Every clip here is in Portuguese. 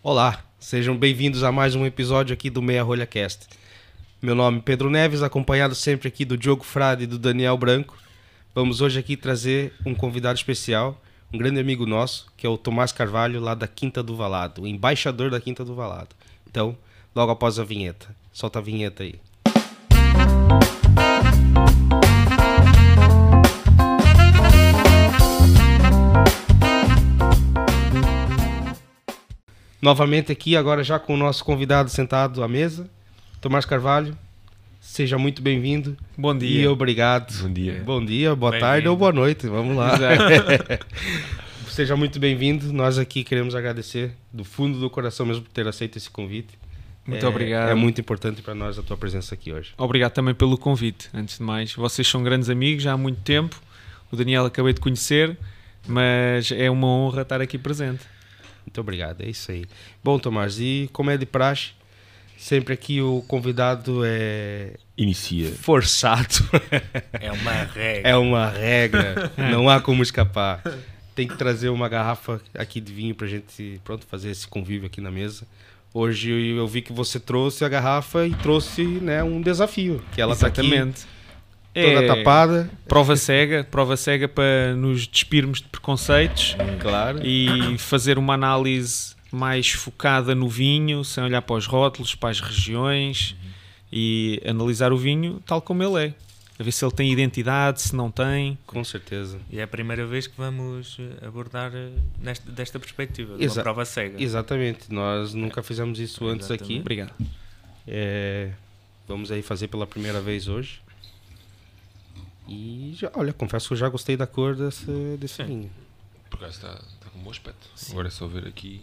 Olá, sejam bem-vindos a mais um episódio aqui do Meia Rolha Cast. Meu nome é Pedro Neves, acompanhado sempre aqui do Diogo Frade e do Daniel Branco. Vamos hoje aqui trazer um convidado especial, um grande amigo nosso, que é o Tomás Carvalho, lá da Quinta do Valado, o embaixador da Quinta do Valado. Então, logo após a vinheta. Solta a vinheta aí. Novamente aqui, agora já com o nosso convidado sentado à mesa, Tomás Carvalho. Seja muito bem-vindo. Bom dia. E obrigado. Bom dia. Bom dia, boa tarde ou boa noite. Vamos lá. Seja muito bem-vindo. Nós aqui queremos agradecer do fundo do coração mesmo por ter aceito esse convite. Muito É- obrigado. É muito importante para nós a tua presença aqui hoje. Obrigado também pelo convite, antes de mais. Vocês são grandes amigos já há muito tempo. O Daniel acabei de conhecer, mas é uma honra estar aqui presente. Muito obrigado, é isso aí. Bom, Tomás, e como é de praxe, sempre aqui o convidado é Inicia. forçado. É uma regra. É uma regra, não há como escapar. Tem que trazer uma garrafa aqui de vinho pra gente, pronto, fazer esse convívio aqui na mesa. Hoje eu vi que você trouxe a garrafa e trouxe, né, um desafio, que ela tá aqui Exatamente. toda É tapada, Prova cega, prova cega para nos despirmos de preconceitos claro. e fazer uma análise mais focada no vinho, sem olhar para os rótulos, para as regiões e analisar o vinho tal como ele é. A ver se ele tem identidade, se não tem. Com certeza. E é a primeira vez que vamos eh, abordar eh, nesta, desta perspectiva, de Exa- uma prova cega. Exatamente, nós nunca fizemos isso antes Exatamente. aqui. Obrigado. É, vamos aí fazer pela primeira vez hoje. E já, olha, confesso que eu já gostei da cor desse, desse Sim. vinho. Por acaso está, está com um bom aspecto. Agora é só ver aqui.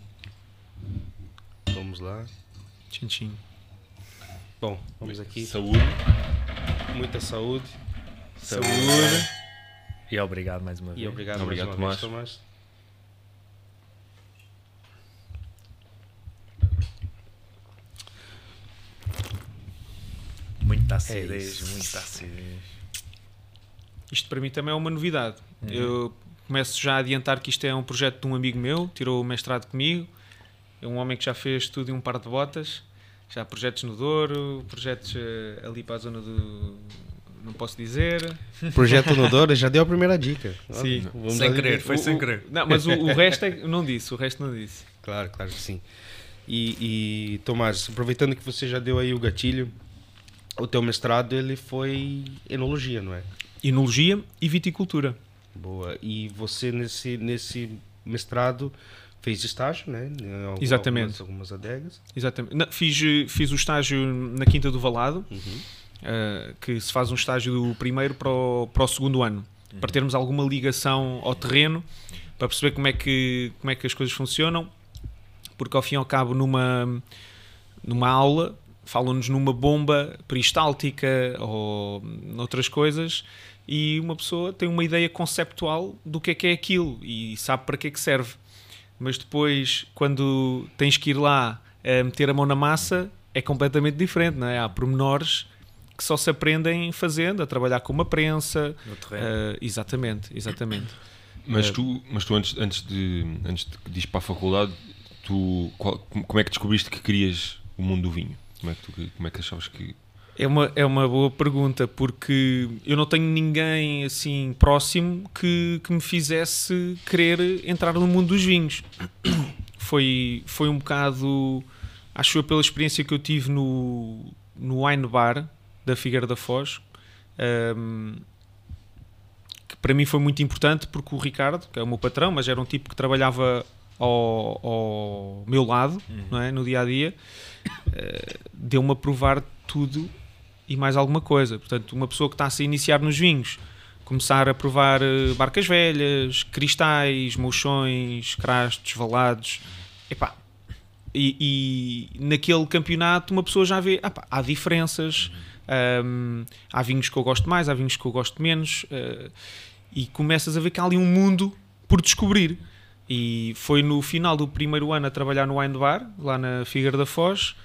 Vamos lá. Tchim, tchim. Bom, vamos aqui. Saúde. Muita saúde. Saúde. E obrigado mais uma vez. E obrigado, Obrigado, mais uma vez, Tomás. Muita É acidez, isso. muita acidez. Isto para mim também é uma novidade. Uhum. Eu começo já a adiantar que isto é um projeto de um amigo meu, tirou o mestrado comigo. É um homem que já fez tudo em um par de botas. Já há projetos no Douro, projetos eh, ali para a zona do. Não posso dizer. Projeto no Douro já deu a primeira dica. Sim. Vamos Sem querer, foi O- sem querer. Não, mas o, o resto é, não disse, o resto não disse. Claro, claro que sim. E, e Tomás, aproveitando que você já deu aí o gatilho, o teu mestrado ele foi enologia, não é? Enologia e viticultura. Boa. E você nesse nesse mestrado fez estágio, né? Algum- Exatamente. Algumas, algumas adegas. Exatamente. Não, fiz, fiz o estágio na Quinta do Valado, Uhum. eh, que se faz um estágio do primeiro para o, para o segundo ano, para termos alguma ligação ao terreno, para perceber como é que, como é que as coisas funcionam, porque ao fim e ao cabo numa, numa aula falam-nos numa bomba peristáltica ou noutras coisas e uma pessoa tem uma ideia conceptual do que é que é aquilo e sabe para que é que serve. Mas depois, quando tens que ir lá a meter a mão na massa, é completamente diferente, não é? Há pormenores que só se aprendem fazendo, a trabalhar com uma prensa. No terreno. eh, exatamente, exatamente. Mas Eh, tu, mas tu antes, antes, de, antes de ir para a faculdade, tu, qual- como é que descobriste que querias o mundo do vinho? Como é que, tu, como é que achavas que. É uma, é uma boa pergunta, porque eu não tenho ninguém assim próximo que, que me fizesse querer entrar no mundo dos vinhos. Foi, foi um bocado, acho eu, pela experiência que eu tive no, no Wine Bar da Figueira da Foz, ahm, que para mim foi muito importante, porque o Ricardo, que é o meu patrão, mas era um tipo que trabalhava ao, ao meu lado, não é? no dia a dia, eh, deu-me a provar tudo e mais alguma coisa. Portanto, uma pessoa que está a se iniciar nos vinhos, começar a provar eh, barcas velhas, cristais, mochões, crastos, valados, epá, e, e naquele campeonato uma pessoa já vê, ah há diferenças, hum, há vinhos que eu gosto mais, há vinhos que eu gosto menos, eh, e começas a ver que há ali um mundo por descobrir. E foi no final do primeiro ano a trabalhar no Wine Bar, lá na Figueira da Foz,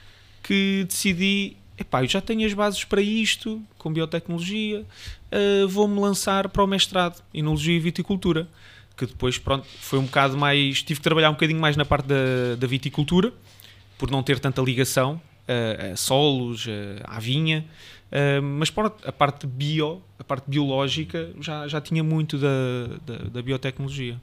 que decidi, epá, eu já tenho as bases para isto, com biotecnologia, eh, vou-me lançar para o mestrado, Enologia e Viticultura, que depois, pronto, foi um bocado mais. Tive que trabalhar um bocadinho mais na parte da, da viticultura, por não ter tanta ligação a, a solos, a, à vinha. Uh, mas pronto, a parte bio, a parte biológica, já, já tinha muito da, da, da biotecnologia.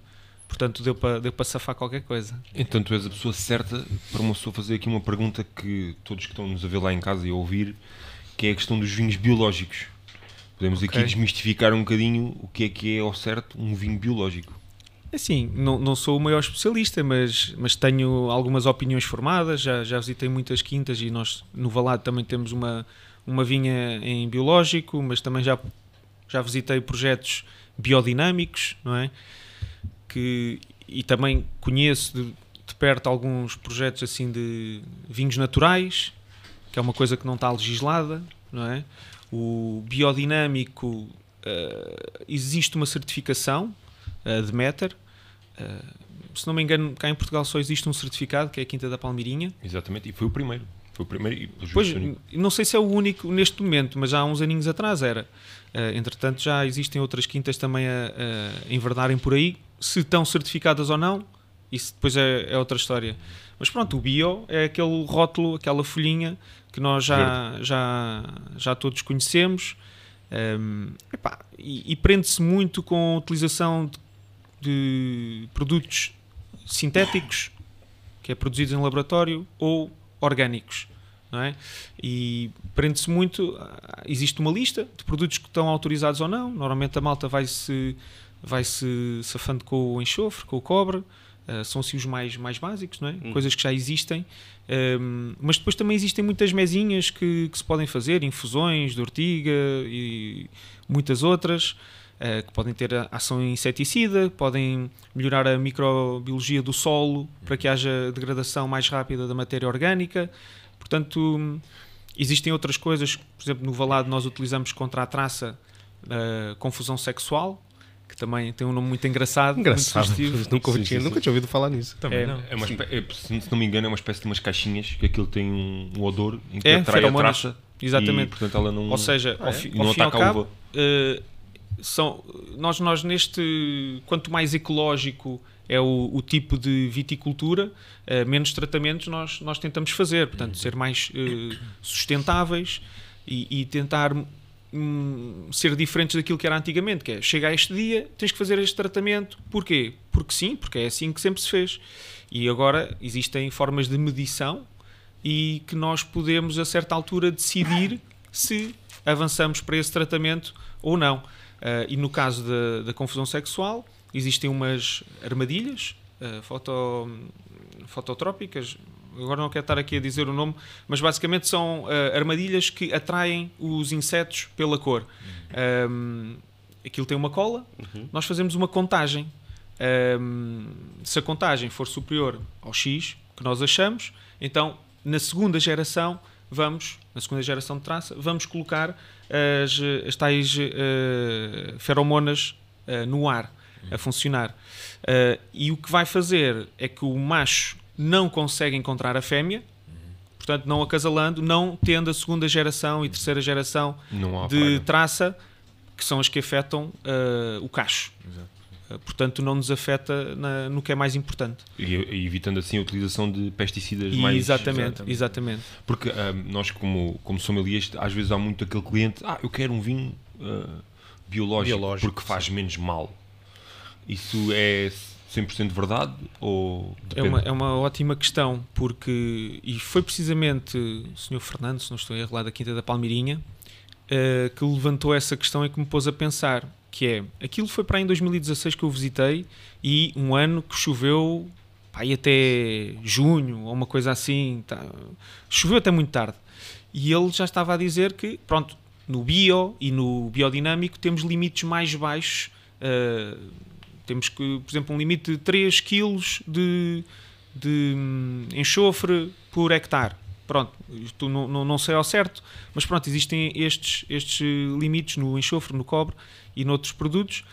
Portanto, deu para deu para safar qualquer coisa. Então, tu és a pessoa certa para uma pessoa fazer aqui uma pergunta que todos que estão nos a ver lá em casa e a ouvir, que é a questão dos vinhos biológicos. Podemos Ok. aqui desmistificar um bocadinho o que é que é ao certo um vinho biológico. Assim, não, não sou o maior especialista, mas, mas tenho algumas opiniões formadas. Já, já visitei muitas quintas e nós no Valado também temos uma, uma vinha em biológico, mas também já, já visitei projetos biodinâmicos, não é? Que, e também conheço de, de perto alguns projetos assim de vinhos naturais, que é uma coisa que não está legislada, não é? O biodinâmico eh, existe uma certificação uh, de Meter. Uh, se não me engano, cá em Portugal só existe um certificado, que é a Quinta da Palmeirinha. Exatamente, e foi o primeiro. Foi o primeiro e Pois, não sei se é o único neste momento, mas já há uns aninhos atrás era. Uh, entretanto, já existem outras quintas também a, a enverdarem por aí. Se estão certificadas ou não, isso depois é, é outra história. Mas pronto, o bio é aquele rótulo, aquela folhinha que nós já, já, já todos conhecemos. Um, epá, e, e prende-se muito com a utilização de, de produtos sintéticos, que é produzidos em laboratório, ou orgânicos. Não é? E prende-se muito. Existe uma lista de produtos que estão autorizados ou não. Normalmente a malta vai-se vai -se safando com o enxofre, com o cobre. Uh, são assim os mais, mais básicos, não é? Hum. coisas que já existem. Um, mas depois também existem muitas mesinhas que, que se podem fazer, infusões de ortiga e muitas outras, uh, que podem ter a- ação inseticida, podem melhorar a microbiologia do solo para que haja degradação mais rápida da matéria orgânica. Portanto, existem outras coisas, por exemplo, no valado nós utilizamos contra a traça a confusão sexual, que também tem um nome muito engraçado. Engraçado. Muito nunca, Sim, tinha, sim, nunca tinha ouvido falar nisso. Também É, não. É uma espé- é, se não me engano, é uma espécie de umas caixinhas que aquilo tem um, um odor em que É, atrai a traça. Exatamente. E, portanto, ela não, Ou seja, Ah, ao, é? fi- ao não fim ao ataca a cabo, uva. eh, são, nós, nós neste, quanto mais ecológico é o, o tipo de viticultura, eh, menos tratamentos nós, nós tentamos fazer. Portanto, Uhum. ser mais eh, sustentáveis e, e tentar hum, ser diferentes daquilo que era antigamente, que é, chega a este dia, tens que fazer este tratamento. Porquê? Porque sim, porque é assim que sempre se fez. E agora existem formas de medição e que nós podemos, a certa altura, decidir se avançamos para esse tratamento ou não. Ah, e no caso da, da confusão sexual, existem umas armadilhas ah, foto, fototrópicas. Agora não quero estar aqui a dizer o nome, mas basicamente são ah, armadilhas que atraem os insetos pela cor. Ahm, aquilo tem uma cola, nós fazemos uma contagem. Ahm, se a contagem for superior ao X que nós achamos, então na segunda geração vamos, na segunda geração de traça, vamos colocar as, as tais eh, feromonas eh, no ar a funcionar. Eh, e o que vai fazer é que o macho não consegue encontrar a fêmea, portanto, não acasalando, não tendo a segunda geração e terceira geração de praga. traça, que são as que afetam o cacho. Eh, portanto, não nos afeta na- no que é mais importante. E, evitando assim a utilização de pesticidas E mais. exatamente, exatamente. Porque ah, nós, como, como sommeliers, às vezes há muito aquele cliente, ah, eu quero um vinho ah, biológico, Biológico, porque faz menos mal. Isso é 100% verdade ou É uma, é uma ótima questão, porque. E foi precisamente o Sr. Fernando, se não estou lá da Quinta da Palmeirinha, eh, que levantou essa questão e que me pôs a pensar: que é. Aquilo foi para aí em 2016 que eu visitei e um ano que choveu aí até junho ou uma coisa assim. tá, choveu até muito tarde. E ele já estava a dizer que, pronto, no bio e no biodinâmico temos limites mais baixos. eh, temos que, por exemplo, um limite de 3 kg de, de hum, enxofre por hectare. Pronto, isto não, não, não sei ao certo, mas pronto, existem estes, estes limites no enxofre, no cobre e noutros produtos.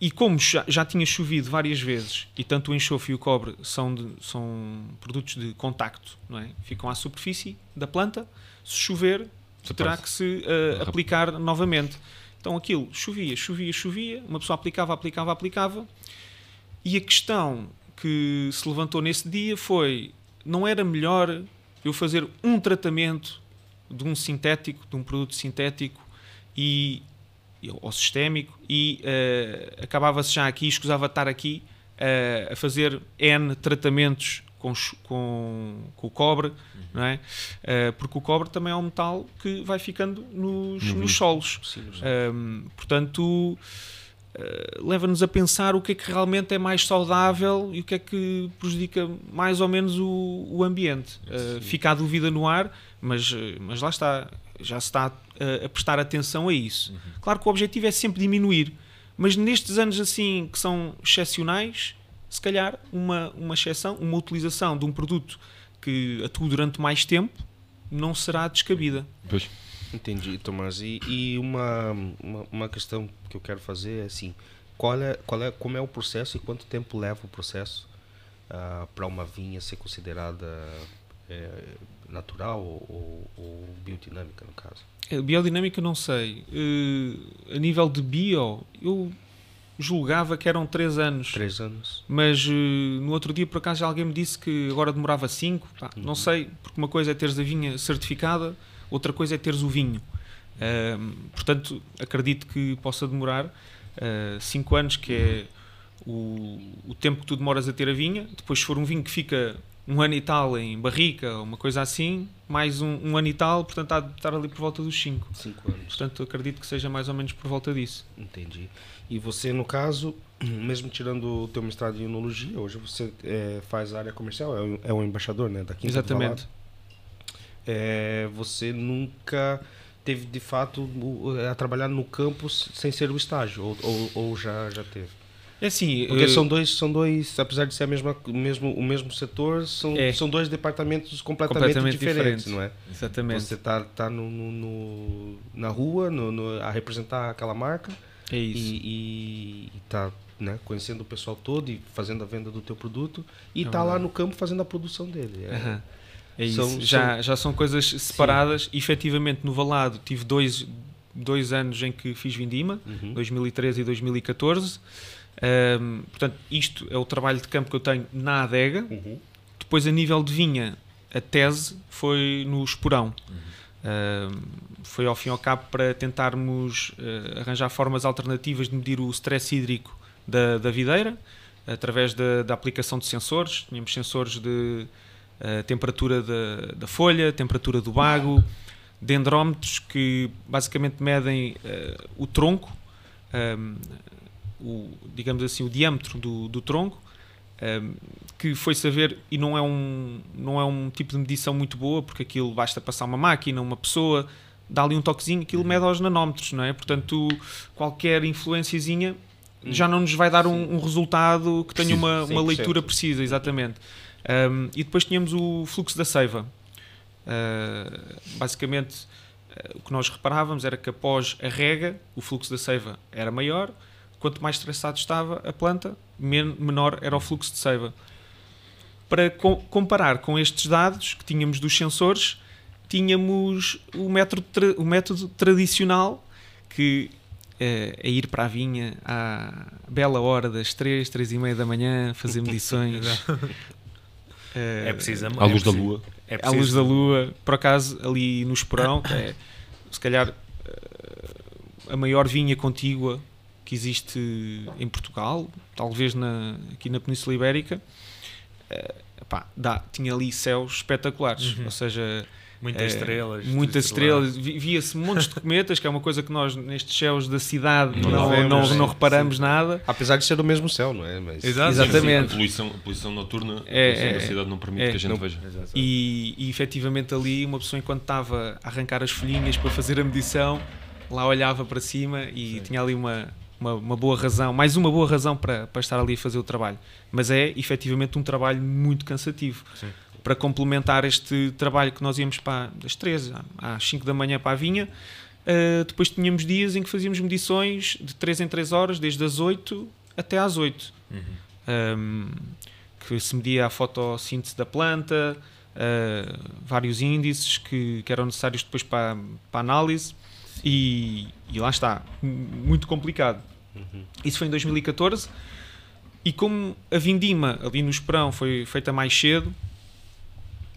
E como já, já tinha chovido várias vezes, e tanto o enxofre e o cobre são, de- são produtos de contacto, não é? ficam à superfície da planta, se chover, terá Desaparece. que se Rápido. aplicar novamente. Então aquilo chovia, chovia, chovia, uma pessoa aplicava, aplicava, aplicava, E a questão que se levantou nesse dia foi: não era melhor eu fazer um tratamento de um sintético, de um produto sintético e ou sistémico e uh, acabava-se já aqui, escusava estar aqui uh, a fazer N tratamentos com, com, com o cobre, uhum. não é? Uh, porque o cobre também é um metal que vai ficando nos, uhum. nos solos. Sim, um, portanto, uh, leva-nos a pensar o que é que realmente é mais saudável e o que é que prejudica mais ou menos o, o ambiente. Fica a dúvida no ar, mas, mas lá está, já se está a, a prestar atenção a isso. Uhum. Claro que o objetivo é sempre diminuir, mas nestes anos assim que são excepcionais se calhar uma, uma exceção, uma utilização de um produto que atua durante mais tempo não será descabida. Pois. Entendi, Tomás. E, e uma, uma, uma, questão que eu quero fazer é assim: qual é, qual é, como é o processo e quanto tempo leva o processo uh, para uma vinha ser considerada é, natural ou, ou, biodinâmica, no caso? Biodinâmica não sei. Uh, a nível de bio, eu julgava que eram 3 anos. 3 anos. Mas uh, no outro dia, por acaso, alguém me disse que agora demorava 5. Uhum. Não sei, porque uma coisa é teres a vinha certificada, outra coisa é teres o vinho. Uh, portanto, acredito que possa demorar 5 uh, anos, que é o, o tempo que tu demoras a ter a vinha. Depois, se for um vinho que fica um ano e tal em barrica, uma coisa assim, mais um, um ano e tal, portanto há de estar ali por volta dos 5. 5 anos. Portanto, acredito que seja mais ou menos por volta disso. Entendi. E você, no caso, mesmo tirando o teu mestrado em enologia, hoje você é, faz área comercial, é um, é um embaixador né, da Quinta Exatamente. É, você nunca teve, de fato, a trabalhar no campus sem ser o estágio, ou, ou, ou já, já teve? É assim, porque são dois, são dois, apesar de ser a mesma, mesmo, o mesmo setor, são, é. são dois departamentos completamente, completamente diferentes, diferentes, não é? Exatamente. Você está tá no, no, no, na rua no, no, a representar aquela marca é isso. E, está né, conhecendo o pessoal todo e fazendo a venda do teu produto e está lá no campo fazendo a produção dele. É, uhum. é isso. São, já, são... já são coisas separadas. Sim. Efetivamente, no Valado tive dois, dois anos em que fiz vindima, uhum. 2013 e 2014. Um, portanto, isto é o trabalho de campo que eu tenho na adega. Uhum. Depois, a nível de vinha, a tese foi no Esporão. Uhum. Uh, foi ao fim e ao cabo para tentarmos uh, arranjar formas alternativas de medir o stress hídrico da, da videira através da, da, aplicação de sensores. Tínhamos sensores de uh, temperatura da, da, folha, temperatura do bago, dendrómetros que basicamente medem o tronco, um, o, digamos assim, o diâmetro do, do tronco um, que foi saber e não é um não é um tipo de medição muito boa porque aquilo basta passar uma máquina uma pessoa dá ali um toquezinho aquilo mede aos nanómetros não é? Portanto qualquer influenciazinha já não nos vai dar um, um resultado que tenha uma, uma leitura precisa exatamente. Um, e depois tínhamos o fluxo da seiva. Uh, basicamente uh, o que nós reparávamos era que após a rega o fluxo da seiva era maior quanto mais estressado estava a planta, menor era o fluxo de seiva. Para co comparar com estes dados que tínhamos dos sensores, tínhamos o método, o método tradicional que é, é, ir para a vinha à bela hora das 3, 3 e meia da manhã, fazer medições. é, é preciso à luz da lua. É à luz da lua, por acaso, ali no Esperão, é, se calhar eh, a maior vinha contígua que existe em Portugal, talvez na, aqui na Península Ibérica, uh, epá, dá, tinha ali céus espetaculares, uhum. ou seja... Muitas uh, estrelas. Muitas estrelas. Via-se montes de cometas, que é uma coisa que nós, nestes céus da cidade, não, não, vemos, não, não reparamos sim. nada. Apesar de ser do mesmo céu, não é? Mas... Exatamente. Sim, a, poluição, a poluição noturna é, a poluição é, da cidade não permite é, que a gente veja. E, e efetivamente ali, uma pessoa, enquanto estava a arrancar as folhinhas para fazer a medição, lá olhava para cima e sim. tinha ali uma, uma, uma, boa razão, mais uma boa razão para, para estar ali a fazer o trabalho. Mas é efetivamente um trabalho muito cansativo. Sim. Para complementar este trabalho que nós íamos para das 13 às 5 da manhã para a vinha, uh, depois tínhamos dias em que fazíamos medições de 3 em 3 horas, desde as 8 até às 8. Uhum. Um, que se media a fotossíntese da planta, uh, vários índices que, que eram necessários depois para, para análise. E, e, lá está, muito complicado. Uhum. Isso foi em 2014. E como a vindima ali no Esperão foi feita mais cedo,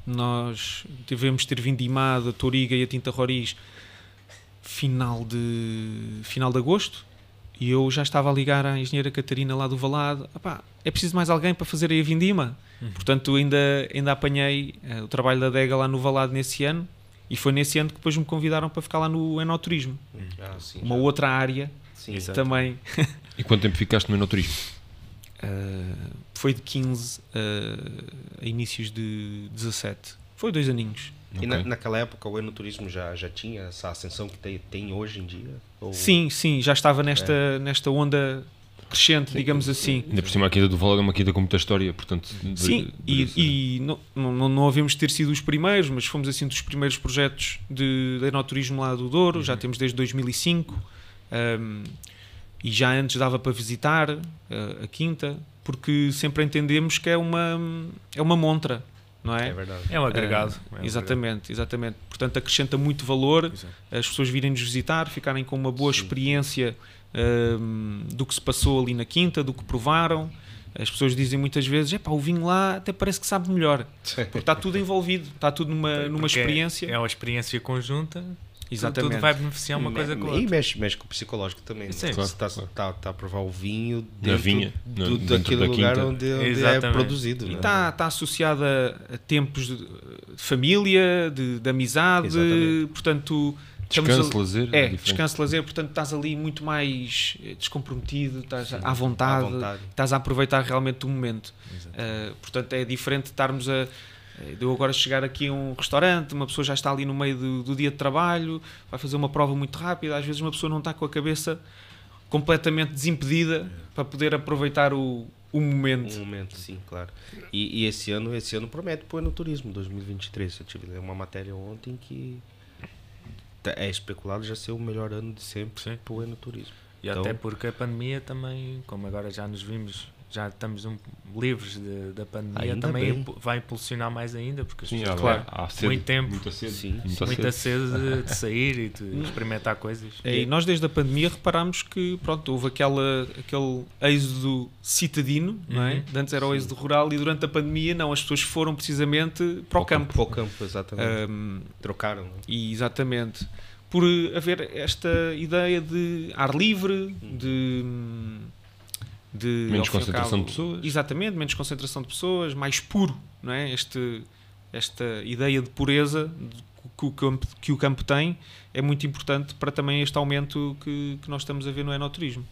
nós tivemos de ter vindimado a Toriga e a Tinta Roriz final de, final de agosto e eu já estava a ligar à engenheira Catarina lá do Valado "Epá, é preciso mais alguém para fazer aí a vindima portanto ainda, ainda apanhei eh, o trabalho da adega lá no Valado nesse ano e foi nesse ano que depois me convidaram para ficar lá no Enoturismo Ah, sim, uma já. outra área Sim, Exato. também E quanto tempo ficaste no enoturismo? Uh, foi de 15 uh, a inícios de 17. Foi dois aninhos. E na- naquela época o enoturismo já, já tinha essa ascensão que tem, tem hoje em dia? Ou- Sim, sim, já estava nesta, nesta onda crescente, digamos assim. Ainda por cima a Quinta do Valado é uma quinta com muita história, portanto... de- Sim, de- e, e não, não, não havemos de ter sido os primeiros, mas fomos assim dos primeiros projetos de, de enoturismo lá do Douro, já temos desde 2005, um, e já antes dava para visitar uh, a quinta, porque sempre entendemos que é uma, é uma montra, não É verdade. É um agregado. É um exatamente, exatamente. Portanto, acrescenta muito valor Exato. as pessoas virem-nos visitar, ficarem com uma boa Sim. experiência do que se passou ali na quinta, do que provaram. As pessoas dizem muitas vezes: é pá, o vinho lá até parece que sabe melhor, porque está tudo envolvido, está tudo numa, numa Porque é- experiência. É uma experiência conjunta. Exatamente. Tudo vai beneficiar uma coisa com a E outra. mexe, mexe com o psicológico também. Sim. né? Claro, está claro. tá, tá a provar o vinho Na dentro vinha, do, dentro daquele da lugar onde, onde é produzido. E né? está está associada a tempos de, de família, de, de amizade, Exatamente. portanto. Descanso, lazer, É, diferente. descanso, lazer, portanto estás ali muito mais eh, descomprometido, estás Sim, à vontade, à vontade. estás a aproveitar realmente o momento. Exato. Uh, portanto, é diferente de estarmos a. eh, De eu agora chegar aqui a um restaurante, uma pessoa já está ali no meio do, do dia de trabalho, vai fazer uma prova muito rápida, às vezes uma pessoa não está com a cabeça completamente desimpedida para poder aproveitar o, o momento. Um momento, sim, claro. E, e esse ano, esse ano promete para o enoturismo 2023. Eu tive uma matéria ontem que tá- é especulado já ser o melhor ano de sempre Sim. para o enoturismo. E Então- até porque a pandemia também, como agora já nos vimos, já estamos um- livres de- da pandemia, Ainda também bem. vai impulsionar mais ainda, porque as Sim, pessoas há, Claro. há sede, Muito tempo. Muita sede. Sim. muita muita sede. sede de, de sair e de experimentar coisas. É, e nós desde a pandemia reparámos que pronto, houve aquela, aquele êxodo citadino, não é? Uhum. De Antes era o êxodo rural e durante a pandemia não, as pessoas foram precisamente para o campo. Para o campo, exatamente. Um, Trocaram. né? E exatamente. Por haver esta ideia de ar livre, de. De Menos concentração de pessoas. Exatamente, menos concentração de pessoas, mais puro, não é? Este, esta ideia de pureza que o, campo, que o campo tem é muito importante para também este aumento que, que nós estamos a ver no enoturismo.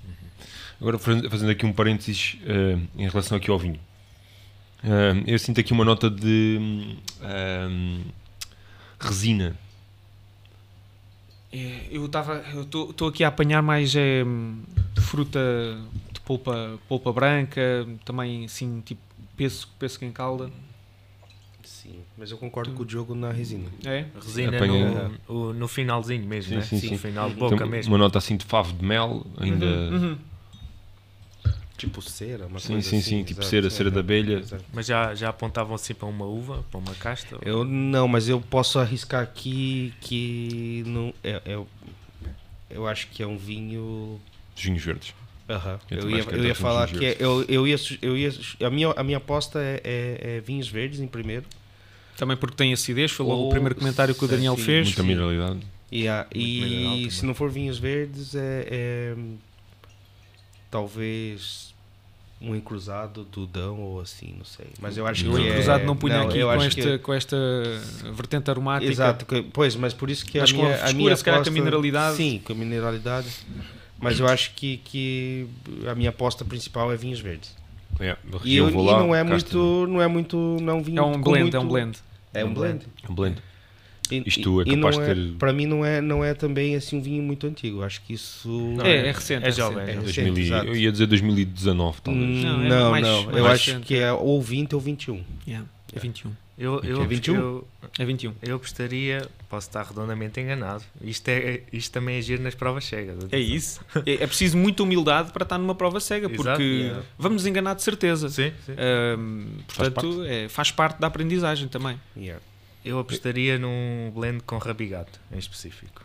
Agora, faz- fazendo aqui um parênteses eh, em relação aqui ao vinho. Eh, eu sinto aqui uma nota de hum, resina. É, eu estava eu estou aqui a apanhar mais é, fruta polpa, polpa branca, também assim tipo pêssego, pêssego em calda. Sim, mas eu concordo com o Diogo na resina. É? A resina Apanha- no, o- no finalzinho mesmo, Sim, né? sim, sim. No final de Uhum. boca Tem mesmo. uma nota assim de favo de mel, ainda. Uhum. Tipo cera, uma Sim, coisa sim, assim. sim, tipo exato, cera, cera da abelha. exato. Mas já, já apontavam assim para uma uva, para uma casta? Eu não, mas eu posso arriscar aqui que não é, é- eu acho que é um vinho. Dos vinhos verdes. Aham. Eu ia, eu ia falar que é- eu, eu ia, eu ia a minha a minha aposta é, é- é vinhos verdes em primeiro Também porque tem acidez, foi logo o primeiro comentário que o Daniel sim, fez. Muita mineralidade. e, a- e mineral se não for vinhos verdes é, é, talvez um encruzado do Dão ou assim, não sei. Mas eu acho Eu que O é- cruzado não punha aqui eu com acho esta, que- com esta vertente aromática. Exato, que- pois, mas por isso que Mas a a minha, a frescura, minha se calhar com a aposta- mineralidade. Sim, com a mineralidade. Mas eu acho que, que a minha aposta principal é vinhos verdes. É, E, região eu- vou e lá, não é muito, não é muito, não é um vinho É um blend, muito- é um blend. É um blend. Um blend. E- Isto é capaz de é- ter- Para mim não é, não é também assim um vinho muito antigo. Acho que isso Não, É, é recente. é é jovem, recente. é 2000 e- exato. eu ia dizer 2019, talvez. Hum, Não, é não, mais- não. mais eu acho recente. que é ou 20 ou 21. Yeah, é 21. Eu, eu, É 21? eu, É 21. eu apostaria, posso estar redondamente enganado. Isto, é, isto também é giro nas provas cegas. É isso. É, é preciso muita humildade para estar numa prova cega, Exato. porque Yeah. vamos enganar de certeza. Sim, sim. Ahm, portanto, é, faz parte da aprendizagem também. Yeah. Eu apostaria num blend com rabigato, em específico.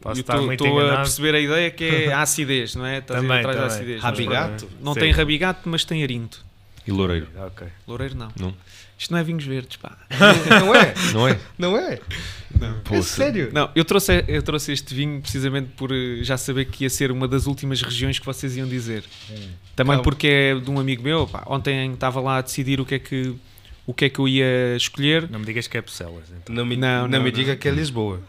Posso Eu estar estou- muito estou a perceber a ideia que é a acidez, não é? Estás Também, atrás da também. acidez. Rabigato? Não Sim. tem rabigato, mas tem arinto. E loureiro. Ok. Loureiro não. Não? Isto não é vinhos verdes, pá. Não é? Não é? Não é? É Poça. sério? Não, eu trouxe, eu trouxe este vinho precisamente por eh, já saber que ia ser uma das últimas regiões que vocês iam dizer. Também Calma. porque é de um amigo meu. pá, ontem estava lá a decidir o que é que, o que, é que eu ia escolher. Não me digas que é Pucelas, então. Não me, Não, não, não, me não. diga que é Lisboa.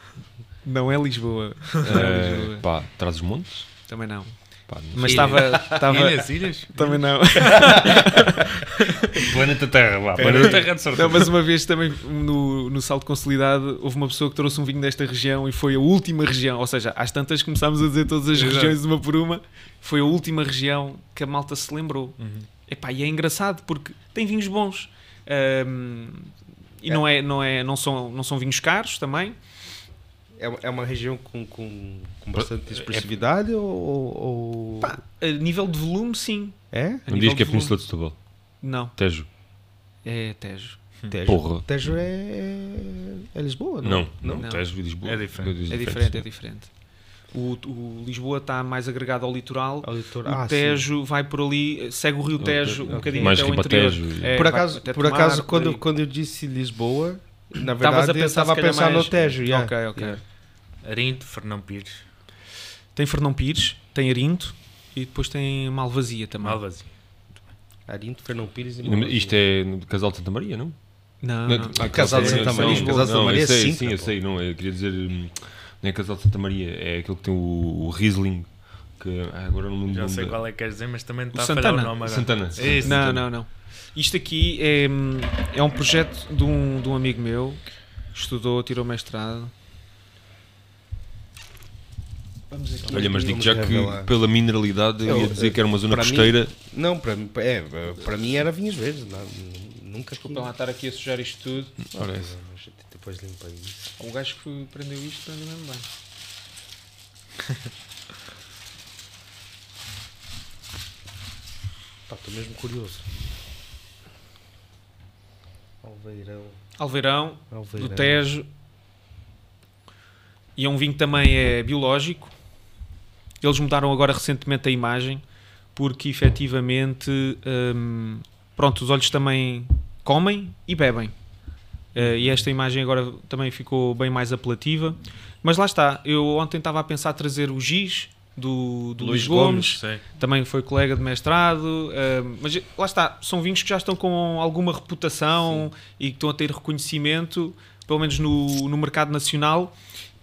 Não é Lisboa. Não é Eh, Lisboa. pá, traz os montes? Também não. Pá, não Mas estava. estava- Ilhas, ilhas? Também não. Planeta Terra, lá. Planeta. Terra de certeza. Não, mas uma vez também no, no salto consolidado houve uma pessoa que trouxe um vinho desta região e foi a última região, ou seja, às tantas começámos a dizer todas as Exato. regiões uma por uma, foi a última região que a malta se lembrou. Uhum. Epá, e é engraçado porque tem vinhos bons. Ahm, e Não, é, não, é, não, são, não são vinhos caros também. É, é uma região com, com, com bastante expressividade ou... ou- Pá, a nível de volume, sim. É? Não diz que é Península de Setúbal. Não, Tejo. é Tejo. Tejo. Porra. Tejo é, é Lisboa, não? Não, não. Não. Tejo e Lisboa. É diferente. É diferente, é diferente. O, o Lisboa está mais agregado ao litoral. Ao litor- O Ah, sim. Tejo vai por ali, segue o Rio Tejo um ok. bocadinho Mais até o interior. Tejo. É, Por acaso, por Tomar, acaso quando, quando eu disse Lisboa, na Estavas verdade a eu pensar, estava a pensar no mais- Tejo. yeah. Ok, ok. Yeah. Arinto, Fernão Pires, Tem Fernão Pires, tem Arinto e depois tem Malvazia também. Malvasia. Arinto, Fernão Pires e Não, Malvasia. Isto é no Casal de Santa Maria, não? Não, Não, não. ah, Casal de sim, Santa sim, Maria, sim. Casal de Santa Maria eu é sei, Sintra, sim, eu sei. Não, eu queria dizer. hum, Não é Casal de Santa Maria, é aquele que tem o, o Riesling. Que, ah, agora não me lembro Já sei qual é que queres dizer, mas também está a Santana. falhar o nome agora. Santana. Isso. Não, Santana. não, não. Isto aqui é, hum, é um projeto de um, de um amigo meu, estudou, tirou mestrado. Vamos aqui. Olha, mas digo já que revelar. pela mineralidade eu ia dizer que era uma zona para mim- costeira. Não, para mim, é, para mim era vinhos verdes. Nunca Desculpa lá estar aqui a sujar isto tudo. Ora, Mas Depois limpei isso. O gajo que prendeu isto prendeu mesmo bem. Pá, estou mesmo curioso. Alveirão. Alveirão, Alveirão. do Tejo. E é um vinho que também é biológico. Eles mudaram agora recentemente a imagem porque efetivamente hum, pronto, os olhos também comem e bebem. Eh, e esta imagem agora também ficou bem mais apelativa. Mas lá está, eu ontem estava a pensar trazer o Giz do, do Luís Luís Gomes, Sei. também foi colega de mestrado, eh, mas lá está, são vinhos que já estão com alguma reputação e que estão a ter reconhecimento, pelo menos no, no mercado nacional,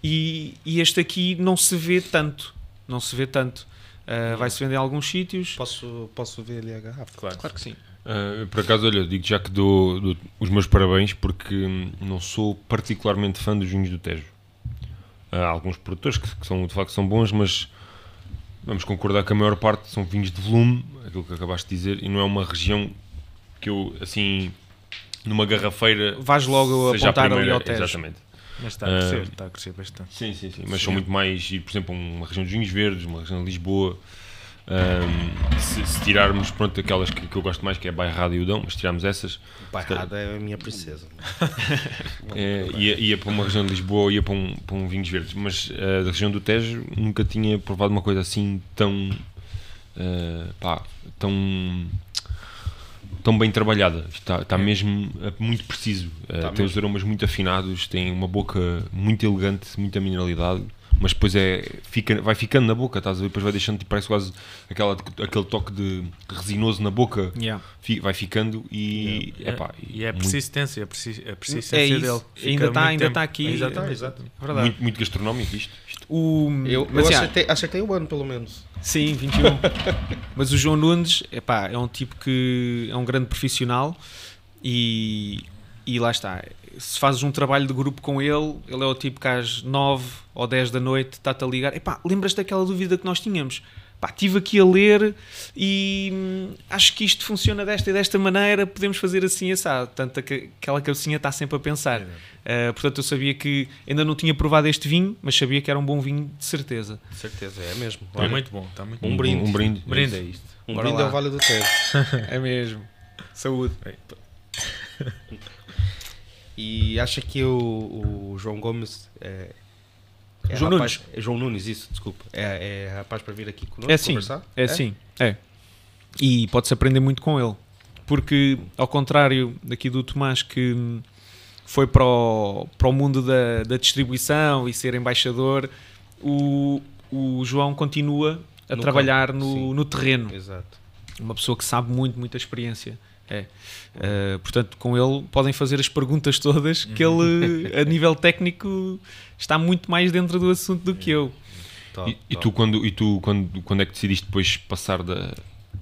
e, e este aqui não se vê tanto, não se vê tanto. Eh, Vai-se vender em alguns sítios. Posso, posso ver ali a garrafa? Claro. Claro que sim. Ah, por acaso, olha, digo já que dou, dou os meus parabéns porque hum, não sou particularmente fã dos vinhos do Tejo. Há alguns produtores que, que são de facto são bons, mas vamos concordar que a maior parte são vinhos de volume, aquilo que acabaste de dizer, e não é uma região que eu, assim, numa garrafeira. Vais logo seja a apontar ali primeira- ao Tejo. Exatamente. Mas está a crescer, está a crescer bastante. Sim, sim, sim. Mas são muito mais, por exemplo, uma região dos vinhos verdes, uma região de Lisboa. Ahm, se, se tirarmos, pronto, aquelas que, que eu gosto mais, que é Bairrada e Udão, mas tirarmos essas, Bairrada é a minha princesa. é, ia, ia para uma região de Lisboa ou ia para um, para um vinhos verdes. Mas ah, da região do Tejo nunca tinha provado uma coisa assim tão. ah, pá, tão. Tão bem trabalhada. Está, está mesmo ah, muito preciso. Tá tem os aromas muito afinados, tem uma boca muito elegante, muita mineralidade. Mas depois é, fica, vai ficando na boca, estás a ver? Depois vai deixando, tipo, parece quase aquela, aquele toque de resinoso na boca, Yeah. fi- vai ficando e, epá, e é a muito- persistência, a persistência É isso. dele. Fica Ainda está ainda tempo. tá aqui. Exato. É. Muito, muito gastronómico isto. O, Eu, mas, eu já, acertei, acertei o ano, pelo menos. Sim, 21. Mas o João Nunes epá, é um tipo que é um grande profissional e, e lá está. Se fazes um trabalho de grupo com ele, ele é o tipo que às 9 ou 10 da noite está-te a ligar. Epá, lembras-te daquela dúvida que nós tínhamos? Pá, estive aqui a ler e hum, acho que isto funciona desta e desta maneira, podemos fazer assim assado. Tanto que aquela cabecinha está sempre a pensar. Uh, portanto, eu sabia que ainda não tinha provado este vinho, mas sabia que era um bom vinho de certeza. De certeza, é mesmo. Está muito bom, está muito Um bom. brinde. Um brinde. Brinde é isto. Um Bora brinde lá. ao Vale do Tejo. É mesmo. Saúde. E acha que o, o João Gomes é, É João rapaz, Nunes. É João Nunes, isso, desculpa. É, é rapaz para vir aqui conosco É sim, conversar? é sim, é. E pode-se aprender muito com ele. Porque, ao contrário daqui do Tomás, que foi para o, para o mundo da, da distribuição e ser embaixador, o, o João continua a No trabalhar campo, no, no terreno. Exato. Uma pessoa que sabe muito, muita experiência. É. Uh, portanto, com ele podem fazer as perguntas todas, que ele, a nível técnico, está muito mais dentro do assunto do que eu. Top, E, e top. tu, quando, e tu quando, quando é que decidiste depois passar da,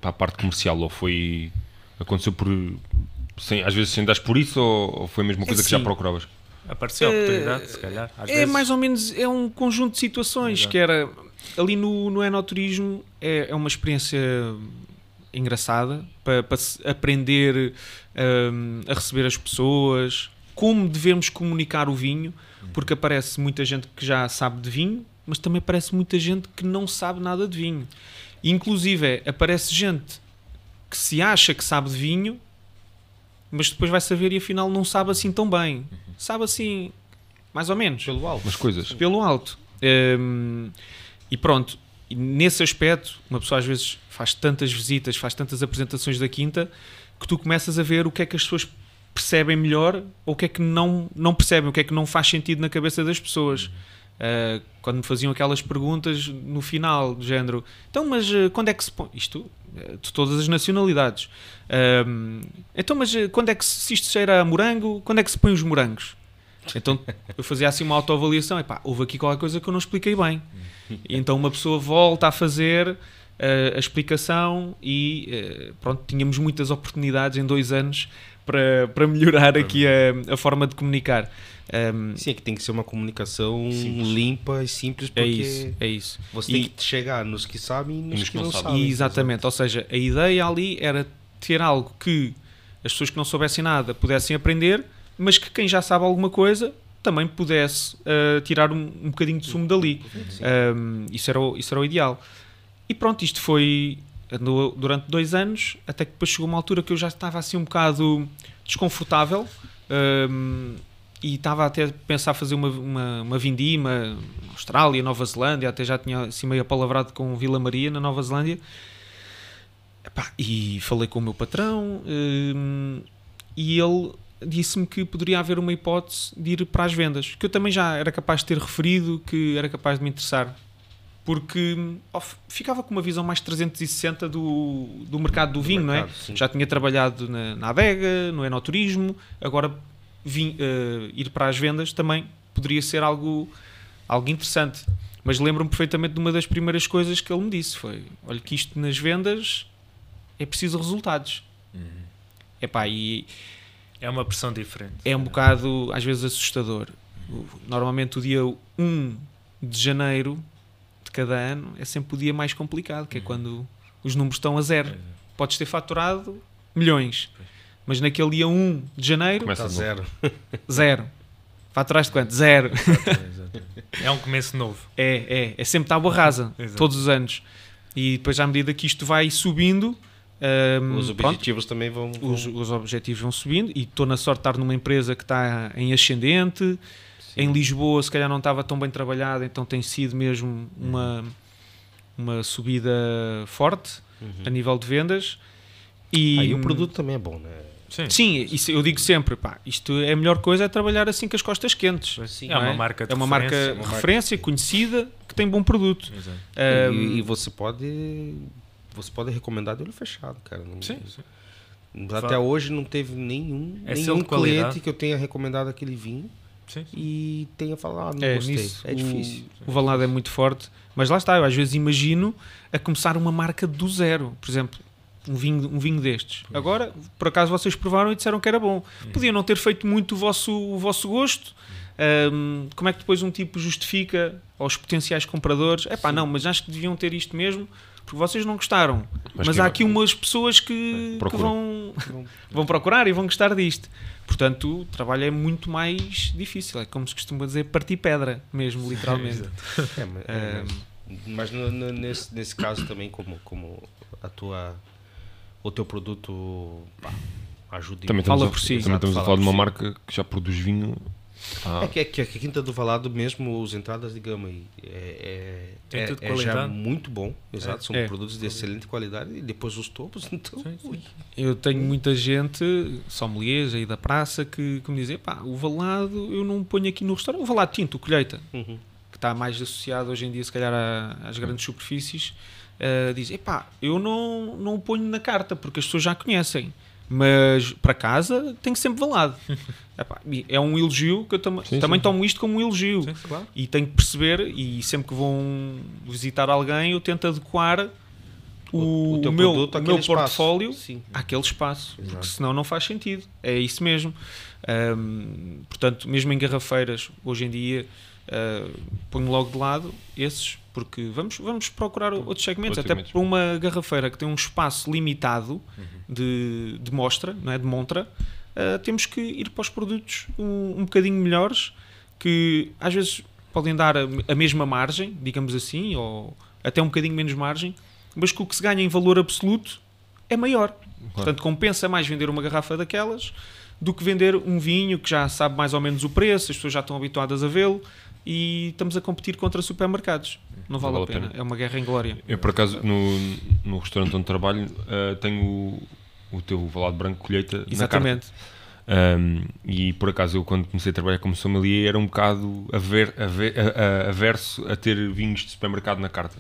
para a parte comercial? Ou foi. aconteceu por. Sem, às vezes sem dar por isso? Ou, ou foi a mesma coisa que já procuravas? Apareceu a Eh, oportunidade, se calhar. Às é vezes, mais ou menos é um conjunto de situações Exato. que era ali no, no enoturismo é, é uma experiência engraçada para, para aprender hum, a receber as pessoas como devemos comunicar o vinho porque aparece muita gente que já sabe de vinho mas também aparece muita gente que não sabe nada de vinho inclusive aparece gente que se acha que sabe de vinho mas depois vai saber e afinal não sabe assim tão bem sabe assim mais ou menos Pelo alto. Umas coisas. pelo alto. Hum, e pronto, nesse aspecto, uma pessoa às vezes faz tantas visitas, faz tantas apresentações da quinta, que tu começas a ver o que é que as pessoas percebem melhor ou o que é que não, não percebem, o que é que não faz sentido na cabeça das pessoas. Uh, quando me faziam aquelas perguntas no final, do género, então, mas uh, quando é que se põe? Isto, uh, de todas as nacionalidades. Um, então, mas uh, quando é que se, se isto cheira a morango, quando é que se põe os morangos? Então eu fazia assim uma autoavaliação, epá, houve aqui qualquer coisa que eu não expliquei bem. E então uma pessoa volta a fazer eh, a explicação e eh, pronto, tínhamos muitas oportunidades em dois anos para, para melhorar aqui a, a forma de comunicar. Um, Sim, é que tem que ser uma comunicação Simples. limpa e simples porque é isso, é isso. você E- tem que chegar nos que sabem e nos, que, não, sabem. E exatamente, ou seja, a ideia ali era ter algo que as pessoas que não soubessem nada pudessem aprender, mas que quem já sabe alguma coisa também pudesse uh, tirar um, um bocadinho de sumo dali. Um, isso, era o, isso era o ideal. E pronto, isto foi andou durante dois anos, até que depois chegou uma altura que eu já estava assim um bocado desconfortável. um, e estava até a pensar fazer uma, uma, uma vindima Austrália, Nova Zelândia, até já tinha assim meio apalavrado com Vila Maria na Nova Zelândia. Epá, e falei com o meu patrão hum, e ele disse-me que poderia haver uma hipótese de ir para as vendas, que eu também já era capaz de ter referido que era capaz de me interessar. Porque ó, ficava com uma visão mais 360 do, do mercado do, Do vinho, não mercado, é? sim. Já tinha trabalhado na, na adega, no enoturismo, agora vim, eh, ir para as vendas também poderia ser algo, algo interessante. Mas lembro-me perfeitamente de uma das primeiras coisas que ele me disse: foi: olha, que isto nas vendas é preciso resultados. Epá, e É uma pressão diferente. é um bocado, às vezes, assustador. Normalmente, o dia 1 de janeiro cada ano é sempre o dia mais complicado, que é quando os números estão a zero. Podes ter faturado milhões, mas naquele dia 1 de janeiro, Começa Está de novo. zero. zero. Faturaste quanto? Zero. É um começo novo. É, é, é sempre tábua rasa, Exato. todos os anos. E depois, à medida que isto vai subindo, hum, Os pronto, objetivos também vão. vão- os, os objetivos vão subindo. E estou na sorte de estar numa empresa que está em ascendente. Em Lisboa, se calhar não estava tão bem trabalhada, então tem sido mesmo uma, uma subida forte a nível de vendas. E, Ah, e o produto também é bom, né? Sim. Sim, isso eu digo sempre, pá, isto é a melhor coisa é trabalhar assim com as costas quentes. Sim. É uma marca de é uma marca referência, de uma marca- referência, conhecida, que tem bom produto. Exato. E, Um, e você pode. Você pode recomendar de olho fechado, cara. Não- Sim, sim. Até hoje não teve nenhum, É nenhum cliente que eu tenha recomendado aquele vinho Sim, sim. e tenha falado, ah, não é, gostei. nisso, é o- difícil. O, Valnado é muito forte, mas lá está, eu às vezes imagino a começar uma marca do zero, por exemplo, um vinho, um vinho destes. Agora, por acaso vocês provaram e disseram que era bom. Podiam não ter feito muito o vosso, o vosso gosto. Ahm, como é que depois um tipo justifica aos potenciais compradores? É pá, não, mas acho que deviam ter isto mesmo, porque vocês não gostaram. Mas Mas, há vai- aqui umas pessoas que, que vão, vão procurar e vão gostar disto. Portanto, o trabalho é muito mais difícil. É como se costuma dizer, partir pedra, mesmo, literalmente. É, mas, é, mas- mas no- no- nesse, nesse caso também, como, como a tua, o teu produto pá, ajuda Também Fala estamos, por a, si. também estamos a Fala falar de uma si. marca que já produz vinho Ah, É que, é que a Quinta do Valado mesmo, os entradas de gama é, é, é, é já muito bom, exato, são É. produtos de excelente qualidade e depois os topos, então, Sim, sim. Eu tenho muita gente, sommeliers aí da praça, que, que me dizem, pá, o valado eu não ponho aqui no restaurante, o valado tinto, o colheita, Uhum. que está mais associado hoje em dia, se calhar, às grandes superfícies, uh, diz, epá, eu não, não o ponho na carta, porque as pessoas já conhecem, mas para casa tem que sempre valado. Epá, é um elogio que eu tam Sim, também sim. tomo isto como um elogio. Sim, claro. E tenho que perceber, e sempre que vão visitar alguém, eu tento adequar o, O o meu, produto o meu espaço. portfólio Sim. àquele espaço, Exato. porque senão não faz sentido. É isso mesmo. Portanto, mesmo em garrafeiras, hoje em dia, ah, ponho logo de lado esses, porque vamos, vamos procurar outros segmentos. Outros Até segmentos. para uma garrafeira que tem um espaço limitado de, de mostra, não é? de montra, ah, temos que ir para os produtos um, um bocadinho melhores, que às vezes podem dar a, a mesma margem, digamos assim, ou até um bocadinho menos margem, mas que o que se ganha em valor absoluto é maior. Portanto, compensa mais vender uma garrafa daquelas do que vender um vinho que já sabe mais ou menos o preço, as pessoas já estão habituadas a vê-lo e estamos a competir contra supermercados. Não vale, vale a a pena. pena. É uma guerra em glória. Eu, por acaso, no, no restaurante onde trabalho, ah, tenho o, o teu valado branco colheita. Exatamente. Um, e por acaso eu quando comecei a trabalhar como sommelier era um bocado aver, aver, a- a- averso a ter vinhos de supermercado na carta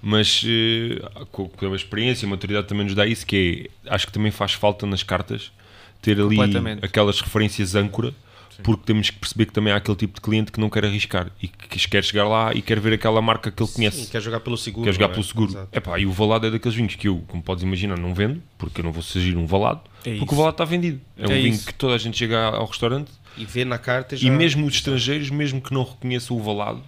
mas eh, com, com a experiência e a maturidade também nos dá isso que é, acho que também faz falta nas cartas ter ali aquelas referências âncora porque temos que perceber que também há aquele tipo de cliente que não quer arriscar e que quer chegar lá e quer ver aquela marca que ele conhece Sim, quer jogar pelo seguro. quer jogar é? pelo seguro. Exato. Epá, e o valado é daqueles vinhos que eu, como podes imaginar, não vendo, porque eu não vou surgir um valado, É porque isso. o valado está vendido. É, um É vinho isso. que toda a gente chega ao restaurante E vê na carta já... e mesmo os estrangeiros, mesmo que não reconheçam o valado,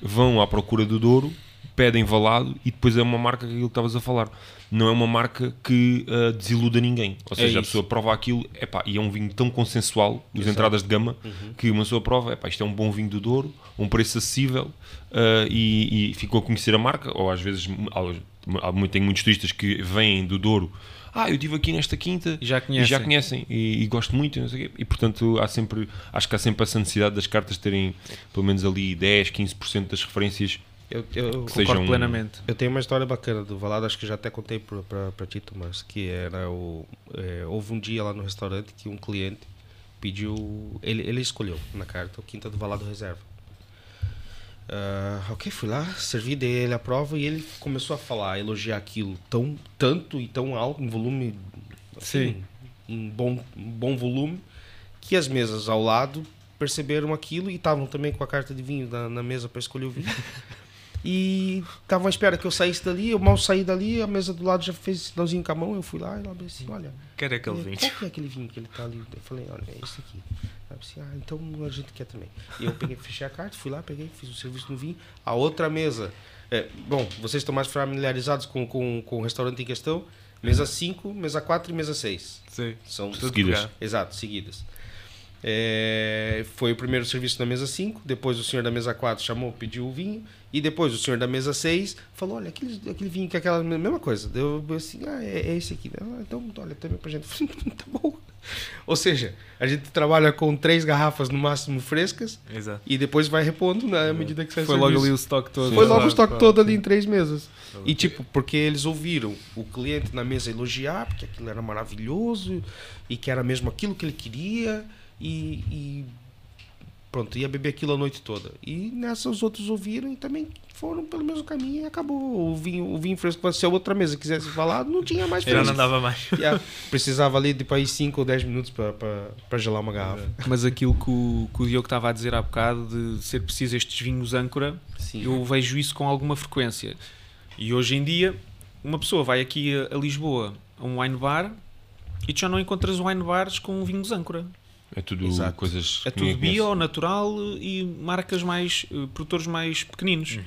vão à procura do Douro, pedem valado e depois é uma marca que aquilo que estavas a falar. Não é uma marca que ah, desiluda ninguém. Ou seja, a isso. pessoa prova aquilo epá, e é um vinho tão consensual, Exato. entradas de gama, que uma pessoa prova, epá, isto é um bom vinho do Douro, um preço acessível ah, e, e ficou a conhecer a marca. Ou às vezes, há, tenho muitos turistas que vêm do Douro. Ah, eu estive aqui nesta quinta E já e conhecem. já conhecem e, e gosto muito e, não sei o quê. e portanto há sempre acho que há sempre essa necessidade das cartas terem pelo menos ali 10, 15% das referências Eu, eu, Concordo sejam- plenamente. eu tenho uma história bacana do Valado, acho que já até contei para ti, Tomás, que era o... é, houve um dia lá no restaurante que um cliente pediu... Ele, ele escolheu na carta o Quinta do Valado Reserva. Ah, ok, fui lá, servi dele a prova e ele começou a falar, a elogiar aquilo tão, tanto e tão alto, em volume, assim, em bom, bom volume, que as mesas ao lado perceberam aquilo e estavam também com a carta de vinho na, na mesa para escolher o vinho. E estavam à espera que eu saísse dali, eu mal saí dali, a mesa do lado já fez sinalzinho com a mão, eu fui lá e ela disse assim, olha, Quer aquele é, vinho. Qual que é aquele vinho que ele tá ali? Eu falei, olha, é esse aqui. Ela disse, ah, então a gente quer também. E eu peguei, fechei a carta, fui lá, peguei, fiz o serviço no vinho. A outra mesa, é, bom, vocês estão mais familiarizados com, com, com o restaurante em questão. Mesa 5, mesa 4 e mesa 6. Sim. São Seguidas. Exato, seguidas. É, foi o primeiro serviço na mesa 5, depois o senhor da mesa 4 chamou, pediu o vinho, e depois o senhor da mesa 6 falou, olha, aquele, aquele vinho que é aquela mesma coisa. Deu assim, ah, é, é esse aqui. Ah, então, olha, também pra gente. Tá bom. Ou seja, a gente trabalha com três garrafas no máximo frescas Exato. e depois vai repondo na medida que sai Foi logo ali o estoque todo. Foi logo o estoque todo ali em três meses. E tipo, porque eles ouviram o cliente na mesa elogiar, porque aquilo era maravilhoso e que era mesmo aquilo que ele queria e, e pronto, ia beber aquilo a noite toda. E nessa os outros ouviram e também foram pelo mesmo caminho e acabou. O vinho, o vinho fresco, se a outra mesa quisesse falar, não tinha mais Já fresco. não dava mais. Precisava ali de para ir 5 ou 10 minutos para gelar uma garrafa. Mas aquilo que o, que o Diogo estava a dizer há bocado de ser preciso estes vinhos âncora, Sim. eu vejo isso com alguma frequência. E hoje em dia, uma pessoa vai aqui a, a Lisboa a um wine bar e tu já não encontras wine bars com vinhos âncora. É tudo Exato. coisas É tudo bio, natural e marcas mais, eh, produtores mais pequeninos.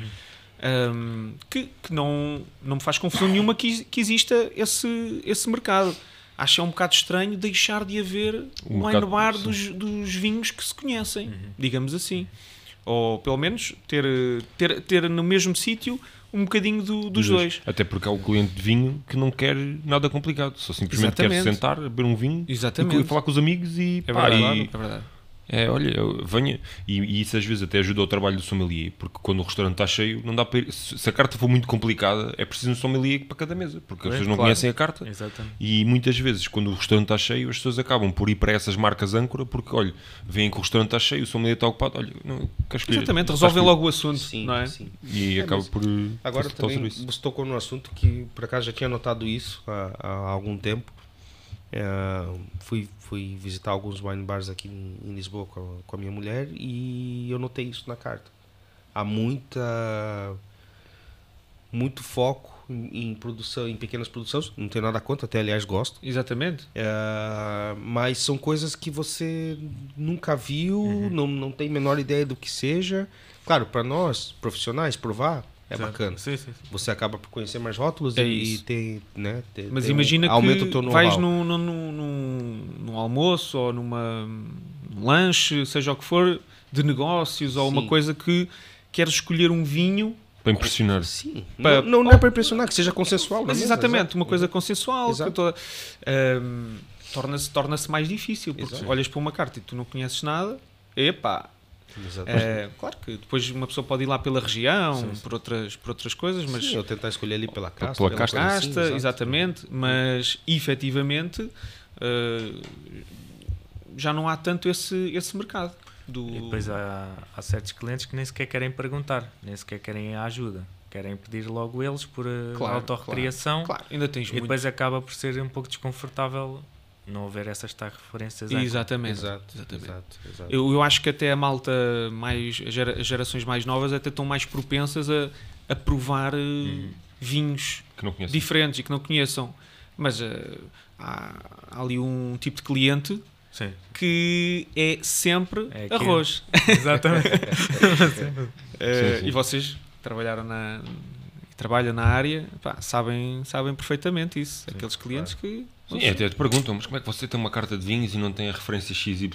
Um, que, que não, não me faz confusão nenhuma que, que exista esse, esse mercado. Acho é um bocado estranho deixar de haver Um wine mercado, bar dos, dos vinhos que se conhecem, digamos assim. Ou pelo menos ter, ter, ter no mesmo sítio um bocadinho do- dos dois. Até porque há o cliente de vinho que não quer nada complicado, só simplesmente quer Exatamente. sentar, beber um vinho Exatamente. e falar com os amigos e, É pá, verdade, e, é verdade. É, olha, eu- venha. E, e isso às vezes até ajuda ao trabalho do sommelier, porque quando o restaurante está cheio, não dá para ir. Se, se a carta for muito complicada, é preciso um sommelier para cada mesa, porque as Pois, pessoas não claro. conhecem a carta. Exatamente. E muitas vezes, quando o restaurante está cheio, as pessoas acabam por ir para essas marcas âncora, porque, olha, veem que o restaurante está cheio, o sommelier está ocupado, olha, não. Exatamente, resolvem logo o assunto, Sim, não é? sim. E É, acaba por. Agora o também você tocou num assunto que por acaso já tinha notado isso há, há algum tempo. É, fui, fui visitar alguns wine bars aqui em, em Lisboa com a, com a minha mulher e eu notei isso na carta. Há muita muito foco em, em produção, em pequenas produções. Não tenho nada contra, até aliás gosto. Exatamente. É, mas são coisas que você nunca viu, Uhum. não, não tem menor ideia do que seja. Claro, para nós, profissionais, provar é bacana. Sim, sim. sim. Você acaba por conhecer mais rótulos É e, e tem, né, tem- Mas tem um- imagina aumenta que vais num, num, num, num almoço ou numa num lanche, seja o que for, de negócios ou uma coisa que queres escolher um vinho, Para impressionar. Sim, Pa- não, não é para impressionar, que seja consensual. mas mesa, exatamente, exato. uma coisa consensual, toda- Ahm, torna-se torna mais difícil, porque Exato. olhas para uma carta e tu não conheces nada, epá. É, claro que depois uma pessoa pode ir lá pela região, Sim, sim. Por, outras, por outras coisas, mas Sim, eu tentar escolher ali pela casta. pela pela casta, assim, exatamente, mas efetivamente eh, já não há tanto esse, esse mercado. Do... E depois há, há certos clientes que nem sequer querem perguntar, nem sequer querem a ajuda. Querem pedir logo eles por eh, Claro, autorrecriação. Claro, ainda tens E muito. depois acaba por ser um pouco desconfortável não haver essas tais referências. Exatamente. Exato, exatamente. exato, exato. Eu, eu acho que até a malta mais, as gera- gerações mais novas até estão mais propensas a, a provar Uhum. vinhos Que não conheço. diferentes e que não conheçam. Mas eh, há, há ali um tipo de cliente Sim. que é sempre É arroz. Exatamente. Eh, Sim, sim. E vocês trabalharam na trabalham na área, pá, sabem, sabem perfeitamente isso. Aqueles clientes que Sim, até te perguntam, mas como é que você tem uma carta de vinhos e não tem a referência XYZ?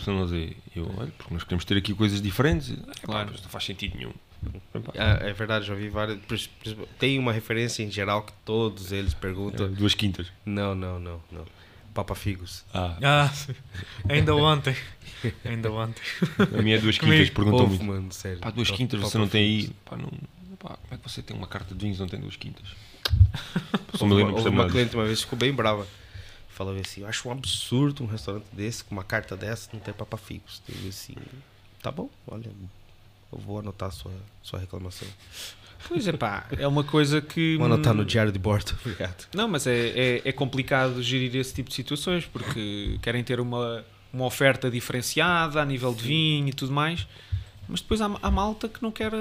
Eu, olha, porque nós queremos ter aqui coisas diferentes. Pá, Claro. mas não faz sentido nenhum. Ah, é verdade, já vi várias. Tem uma referência em geral que todos eles perguntam. É, duas quintas. Não, não, não, não. Papa Figos. Ah, Ah, ainda ontem. Ainda ontem. a minha é duas quintas, perguntam Ouve, muito. mano, sério. Pá, duas Papa- quintas você Papa não tem aí. Figos. Pá, não, pá, como é que você tem uma carta de vinhos e não tem duas quintas? Uma, houve uma cliente uma vez que ficou bem brava. Falou assim: Eu acho um absurdo um restaurante desse, com uma carta dessa, não ter Papa Figos. Eu disse assim: Tá bom, olha, eu vou anotar a sua, sua reclamação. Pois é pá, é uma coisa que. Vou anotar no diário de bordo, obrigado. Não, mas é, é, é complicado gerir esse tipo de situações porque querem ter uma, uma oferta diferenciada a nível de vinho e tudo mais, mas depois há, há malta que não quer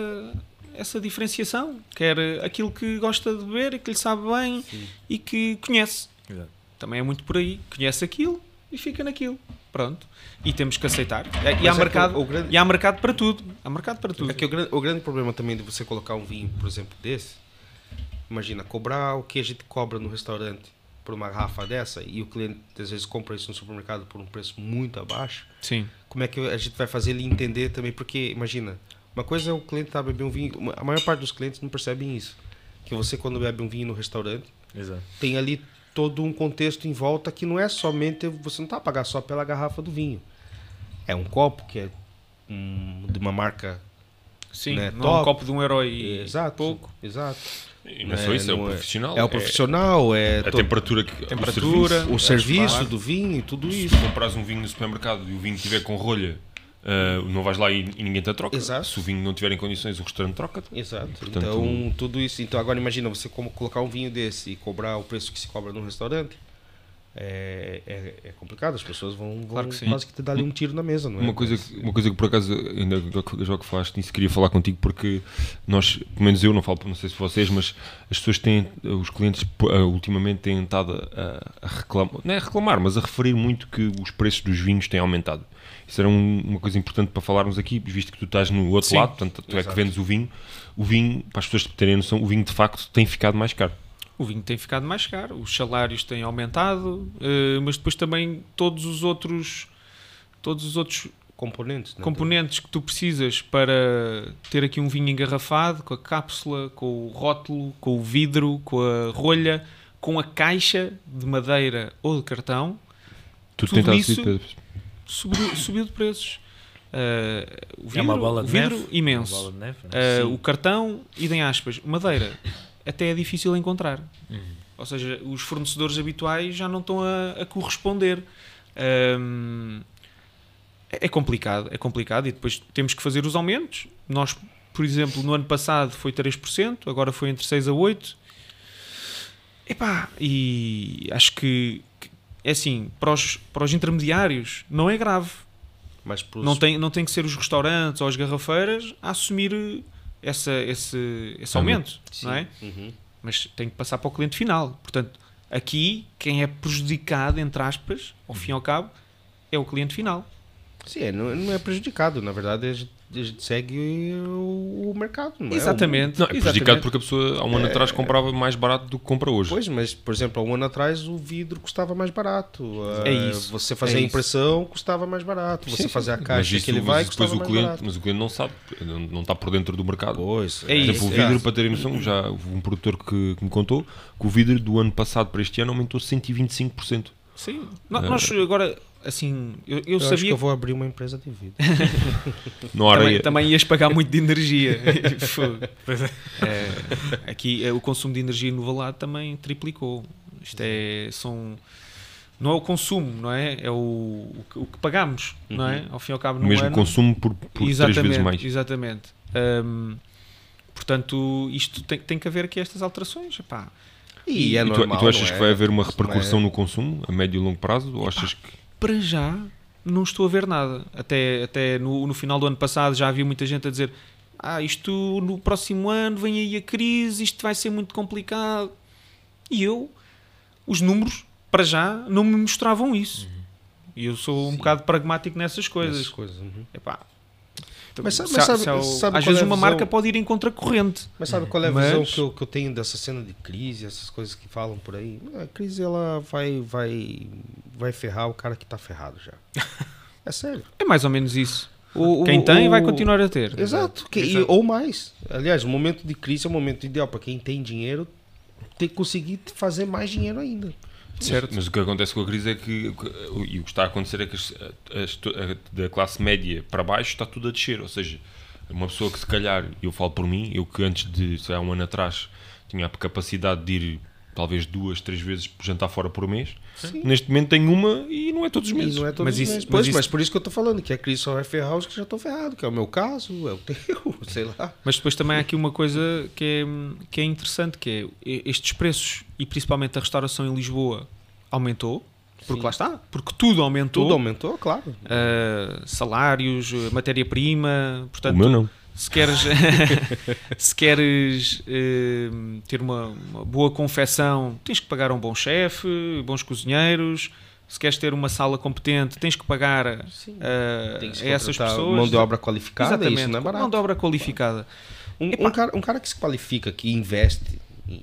essa diferenciação, quer eh, aquilo que gosta de beber e que lhe sabe bem e que conhece. Exato. Também é muito por aí, conhece aquilo e fica naquilo. Pronto. E temos que aceitar. E há, é mercado, grande- e há mercado para tudo. Há mercado para tudo. É que o grande, o grande problema também de você colocar um vinho, por exemplo, desse, imagina, cobrar o que a gente cobra no restaurante por uma garrafa dessa e o cliente às vezes compra isso no supermercado por um preço muito abaixo, Sim. como é que a gente vai fazer ele entender também? Porque, imagina, uma coisa é o cliente estar bebendo um vinho, a maior parte dos clientes não percebem isso. Que você, quando bebe um vinho no restaurante, Exato. tem ali todo um contexto em volta que não é somente você não está a pagar só pela garrafa do vinho. É um copo que é hum, de uma marca Sim, Né, não é um top. copo de um herói exato, pouco. exato. E não é só isso, é o não profissional. É o profissional, é, a temperatura que Temperatura, o o serviço. serviço claro. do vinho e tudo Se isso. compras um vinho no supermercado e o vinho estiver com rolha, ah, não vais lá e, e ninguém te troca. Exato. Se o vinho não tiver em condições, o restaurante troca-te. Exato. Portanto, então, tudo isso. Então, agora imagina você como colocar um vinho desse e cobrar o preço que se cobra num restaurante. É, é, é complicado, as pessoas vão, vão Claro que sim. quase que te dar ali um tiro na mesa, não é? Uma coisa, Mas- que, uma coisa que por acaso, ainda já- já que falaste nisso, queria falar contigo porque nós, pelo menos eu, não falo, não sei se vocês, mas as pessoas têm, os clientes ah, ultimamente têm estado a, a reclamar, não é a reclamar, mas a referir muito que os preços dos vinhos têm aumentado. Isso era um- uma coisa importante para falarmos aqui, visto que tu estás no outro Sim. lado, portanto, tu é que Exato. vendes o vinho. O vinho, para as pessoas terem noção, o vinho de facto tem ficado mais caro. O vinho tem ficado mais caro, os salários têm aumentado, eh, mas depois também todos os outros todos os outros componentes. né? componentes que tu precisas para ter aqui um vinho engarrafado, com a cápsula, com o rótulo, com o vidro, com a rolha, com a caixa de madeira ou de cartão, Tu Tudo isso- para- subiu, subiu de preços. Uh, o vidro, é uma bola de vidro neve. imenso. Bola de neve, né? Uh, o cartão, idem aspas. Madeira, até é difícil encontrar. Uhum. Ou seja, os fornecedores habituais já não estão a, a corresponder. Um, é é complicado, é complicado e depois temos que fazer os aumentos. Nós, por exemplo, no ano passado foi 3%, agora foi entre 6 a 8. Epá, e acho que é assim, para os, para os intermediários não é grave. Mas pros- Não tem, não tem que ser os restaurantes ou as garrafeiras a assumir essa, esse, esse aumento, Sim. não é? Uhum. mas tem que passar para o cliente final. Portanto, aqui quem é prejudicado, entre aspas, ao fim e ao cabo, é o cliente final. Sim, é, não, não é prejudicado. Na verdade, segue o, mercado. Não Exatamente. Não, é prejudicado exatamente. porque a pessoa há um ano atrás comprava mais barato do que compra É, hoje. pois, mas, por exemplo, há um ano atrás o vidro custava mais barato. É Ah, isso, Você fazer é a isso. impressão custava mais barato. Você Sim, fazer a caixa isso- que ele mas vai isso depois custava o mais cliente, barato. mas o cliente não sabe, não, não está por dentro do mercado. Pois, É Por exemplo, isso, o é. vidro, para terem noção, já houve um produtor que, que me contou que o vidro do ano passado para este ano aumentou 125%. Sim. No- Nós agora, assim, eu, eu Eu acho que sabia eu vou abrir uma empresa de há também, areia. também ias pagar muito de energia. É. É, aqui é, o consumo de energia no Valado também triplicou. Isto é, são, não é o consumo, não é? É o, o, que- o que pagamos, não é? Ao fim e ao cabo, O no mesmo ano. consumo por, por três exatamente, vezes mais. Exatamente. Hum, portanto, isto tem, tem que haver aqui estas alterações. Epá. E, é e, tu, normal. e tu achas não que é? vai haver uma Não é- repercussão no consumo a médio e longo prazo? Ou achas que. Para já, não estou a ver nada. Até, até no, no final do ano passado já havia muita gente a dizer: Ah, isto no próximo ano vem aí a crise, isto vai ser muito complicado. E eu, os números, para já, não me mostravam isso. E eu sou um Sim. bocado pragmático nessas coisas. Essas coisas. uhum. Epá, Mas sabe- mas sabe- sabe às vezes é uma marca pode ir em contracorrente. Mas sabe qual é a Mas- visão que eu, que eu tenho dessa cena de crise, essas coisas que falam por aí? A crise ela vai, vai, vai ferrar o cara que tá ferrado já. É sério. É mais ou menos isso. O- Quem o- tem o- vai continuar a ter. Exato. que- e- ou mais. Aliás, o momento de crise é o momento ideal para quem tem dinheiro ter que conseguir fazer mais dinheiro ainda. Certo. Mas o que acontece com a crise é que. E o que está a acontecer é que as- as- a- da classe média para baixo está tudo a descer. Ou seja, uma pessoa que se calhar, eu falo por mim, eu que antes de, sei lá, um ano atrás tinha a capacidade de ir talvez duas, três vezes por jantar fora por mês, Sim. neste momento tenho uma e não é todos os E meses. não é todos Mas os isso- meses. mas Pois, isso- mas por isso que eu tô falando, que a crise só vai ferrar os que já estão ferrados, que é o meu caso, é o teu, sei lá. Mas depois também há aqui uma coisa que é, que é interessante, que é estes preços, e principalmente a restauração em Lisboa, aumentou, porque Sim. lá está, porque tudo aumentou. Tudo aumentou, claro. Uh, salários, matéria-prima, portanto, o meu não. Se queres, se queres uh, ter uma, uma boa confecção, tens que pagar a um bom chefe, bons cozinheiros. Se queres ter uma sala competente, tens que pagar Sim. uh, Tem que se a essas pessoas. Mão de obra qualificada, Exatamente, isso não é barato. mão de obra qualificada. Um, um cara, um cara que se qualifica, que investe,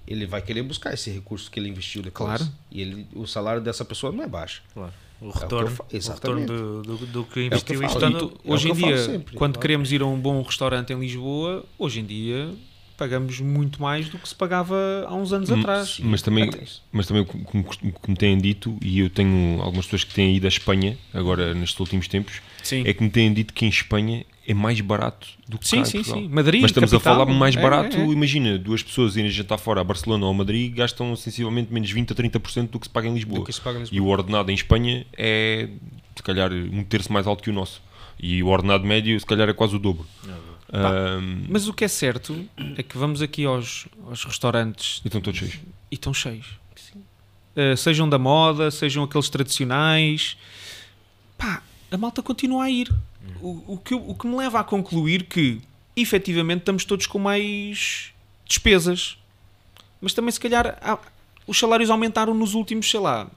ele vai querer buscar esse recurso que ele investiu depois. Claro. E ele, o salário dessa pessoa não é baixo. Claro. O que eu retorno, fa- o retorno exatamente. do, do, do que que eu investiu falo. isto E ano- tu- hoje é em o que dia, sempre, quando claro. queremos ir a um bom restaurante em Lisboa, hoje em dia pagamos muito mais do que se pagava há uns anos Hum, atrás. Mas também, isso. mas também o que, como que me têm dito, e eu tenho algumas pessoas que têm ido à Espanha, agora nestes últimos tempos, Sim, é que me têm dito que em Espanha é mais barato do que sim, cá em sim, Portugal. sim. Madrid, Mas estamos capital, a falar mais é, barato, é, é. imagina, duas pessoas irem jantar fora a Barcelona ou a Madrid gastam sensivelmente menos 20 a 30% do que se paga em Lisboa. Do que se paga em E o ordenado em Espanha é, se calhar, um terço mais alto que o nosso. E o ordenado médio, se calhar, é quase o dobro. Ahm, Mas o que é certo é que vamos aqui aos, aos restaurantes e estão todos cheios. e estão cheios. Uh, sejam da moda, sejam aqueles tradicionais. Pá, a malta continua a ir. O, o que, o que me leva a concluir que, efetivamente, estamos todos com mais despesas. Mas também, se calhar, há- os salários aumentaram nos últimos, sei lá,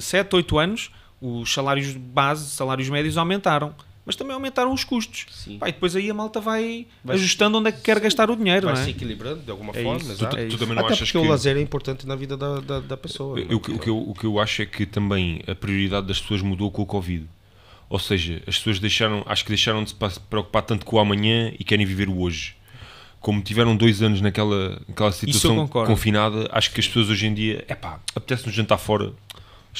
7, 8 anos. Os salários base, salários médios aumentaram. Mas também aumentaram os custos. Sim. Pá, e depois aí a malta vai, Vai- ajustando onde é que quer gastar o dinheiro, Vai não se é? equilibrando de alguma É forma, isso. Tu, É tu também não Até achas porque que... o lazer é importante na vida da, da, da pessoa. Eu- o, que, o, que eu, o que eu acho é que também a prioridade das pessoas mudou com o Covid. Ou seja, as pessoas deixaram, acho que deixaram de se pa- preocupar tanto com o amanhã e querem viver o hoje. Como tiveram dois anos naquela, naquela situação confinada, acho que as pessoas hoje em dia, epá, apetece-nos jantar fora,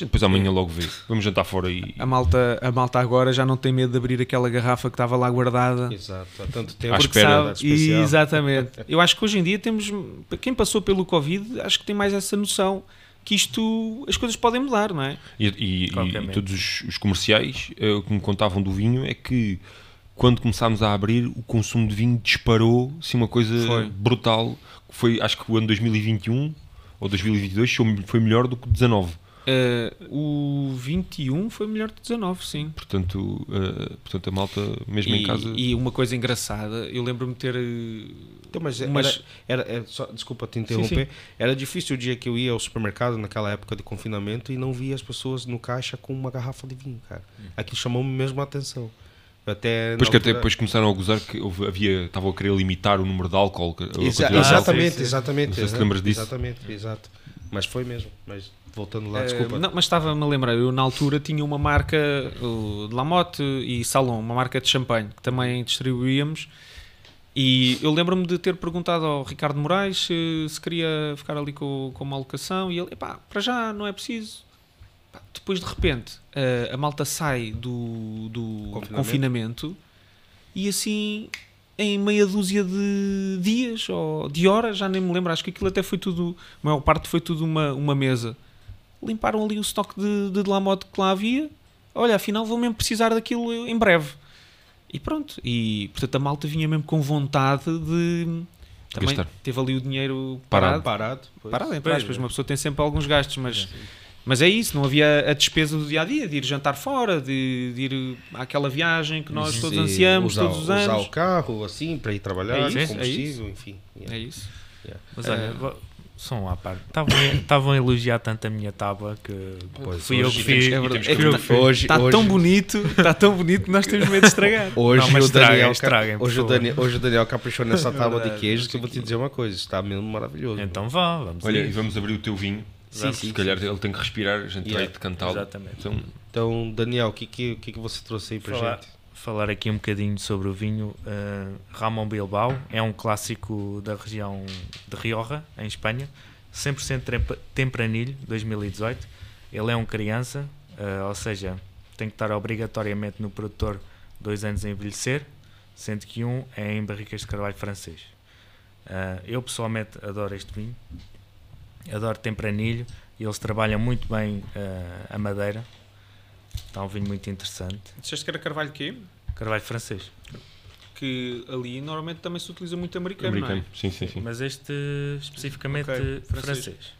depois amanhã logo vê. Vamos jantar fora e. A malta, a malta agora já não tem medo de abrir aquela garrafa que estava lá guardada. Exato, há tanto tempo. À Porque espera. sabe, Especial. exatamente. Eu acho que hoje em dia temos, quem passou pelo Covid, acho que tem mais essa noção que isto, as coisas podem mudar, não é? E, e- e- e todos os, os comerciais o que me contavam do vinho é que quando começámos a abrir, o consumo de vinho disparou, assim, uma coisa Foi. brutal. Foi, acho que o ano 2021 ou 2022 foi- melhor do que o 19. Eh, o 21 foi melhor que 19, sim. Portanto, eh, portanto a malta, mesmo E, em casa. e uma coisa engraçada, eu lembro-me ter. eh, Então, mas, Mas- era, era, era- só, desculpa te interromper. Sim, Era difícil o dia que eu ia ao supermercado naquela época de confinamento e não via as pessoas no caixa com uma garrafa de vinho, cara. Aquilo chamou-me mesmo a atenção. Até, Depois que até altura- depois começaram a gozar que havia, estavam a querer limitar o número de álcool. Exa- de álcool. exatamente, sim, sim. exatamente. Não sei se lembras disso. Exatamente, exato. Mas foi mesmo. Mas voltando lá, Eh, desculpa. não, mas estava-me a lembrar, eu na altura tinha uma marca o de Lamotte e Salon, uma marca de champanhe que também distribuíamos. E eu lembro-me de ter perguntado ao Ricardo Moraes se, se queria ficar ali com, com uma alocação e ele, epá, para já não é preciso. Pá, depois de repente eh, a malta sai do, do Confinamento. confinamento. e assim em meia dúzia de dias ou de horas, já nem me lembro, acho que aquilo até foi tudo, a maior parte foi tudo uma, uma mesa limparam ali o estoque de, de Lamotte que lá havia. Olha, afinal vou mesmo precisar daquilo em breve. E pronto. E portanto a malta vinha mesmo com vontade de. Também Gastar. teve ali o dinheiro Parado. parado. Parado. pois. Parado, entre Pois, aspas, é. uma pessoa tem sempre alguns gastos, mas, mas é isso, não havia a despesa do dia a dia, de ir jantar fora, de, de ir àquela viagem que nós todos ansiamos usar, todos os Usar anos. o carro, assim, para ir trabalhar, É isso, é combustível, enfim. É isso. Mas olha, Eh, um à parte. Estavam a- a elogiar tanto a minha tábua que Pois, fui eu que fiz. é É Hoje, Está tão bonito, está tão bonito que nós temos medo de estragar. Hoje, Não, o estraguem, Daniel, hoje, o. Daniel, hoje o Daniel caprichou nessa tábua de queijo que eu vou te dizer uma coisa, está mesmo maravilhoso. Então vá, vamos Olha, a e vamos abrir o teu vinho. Sim, Se sim, calhar ele tem que respirar, a gente Yeah. vai de cantá-lo. Exatamente. Então, Então, Daniel, o que, que, que, que você trouxe aí para Falar, gente? Falar aqui um bocadinho sobre o vinho eh, Ramon Bilbao. É um clássico da região de Rioja, em Espanha. 100% tempa- tempranilho, 2018. Ele é um criança, eh, ou seja, tem que estar obrigatoriamente no produtor dois anos a envelhecer, sendo que um é em barricas de carvalho francês. Eh, eu pessoalmente adoro este vinho, adoro tempranilho eles trabalham muito bem a madeira. Está um vinho muito interessante. Disseste que era carvalho quê? Carvalho francês. Que ali normalmente também se utiliza muito americano, americano. não é? Sim, sim, sim. Mas este especificamente Ok, francês. francês.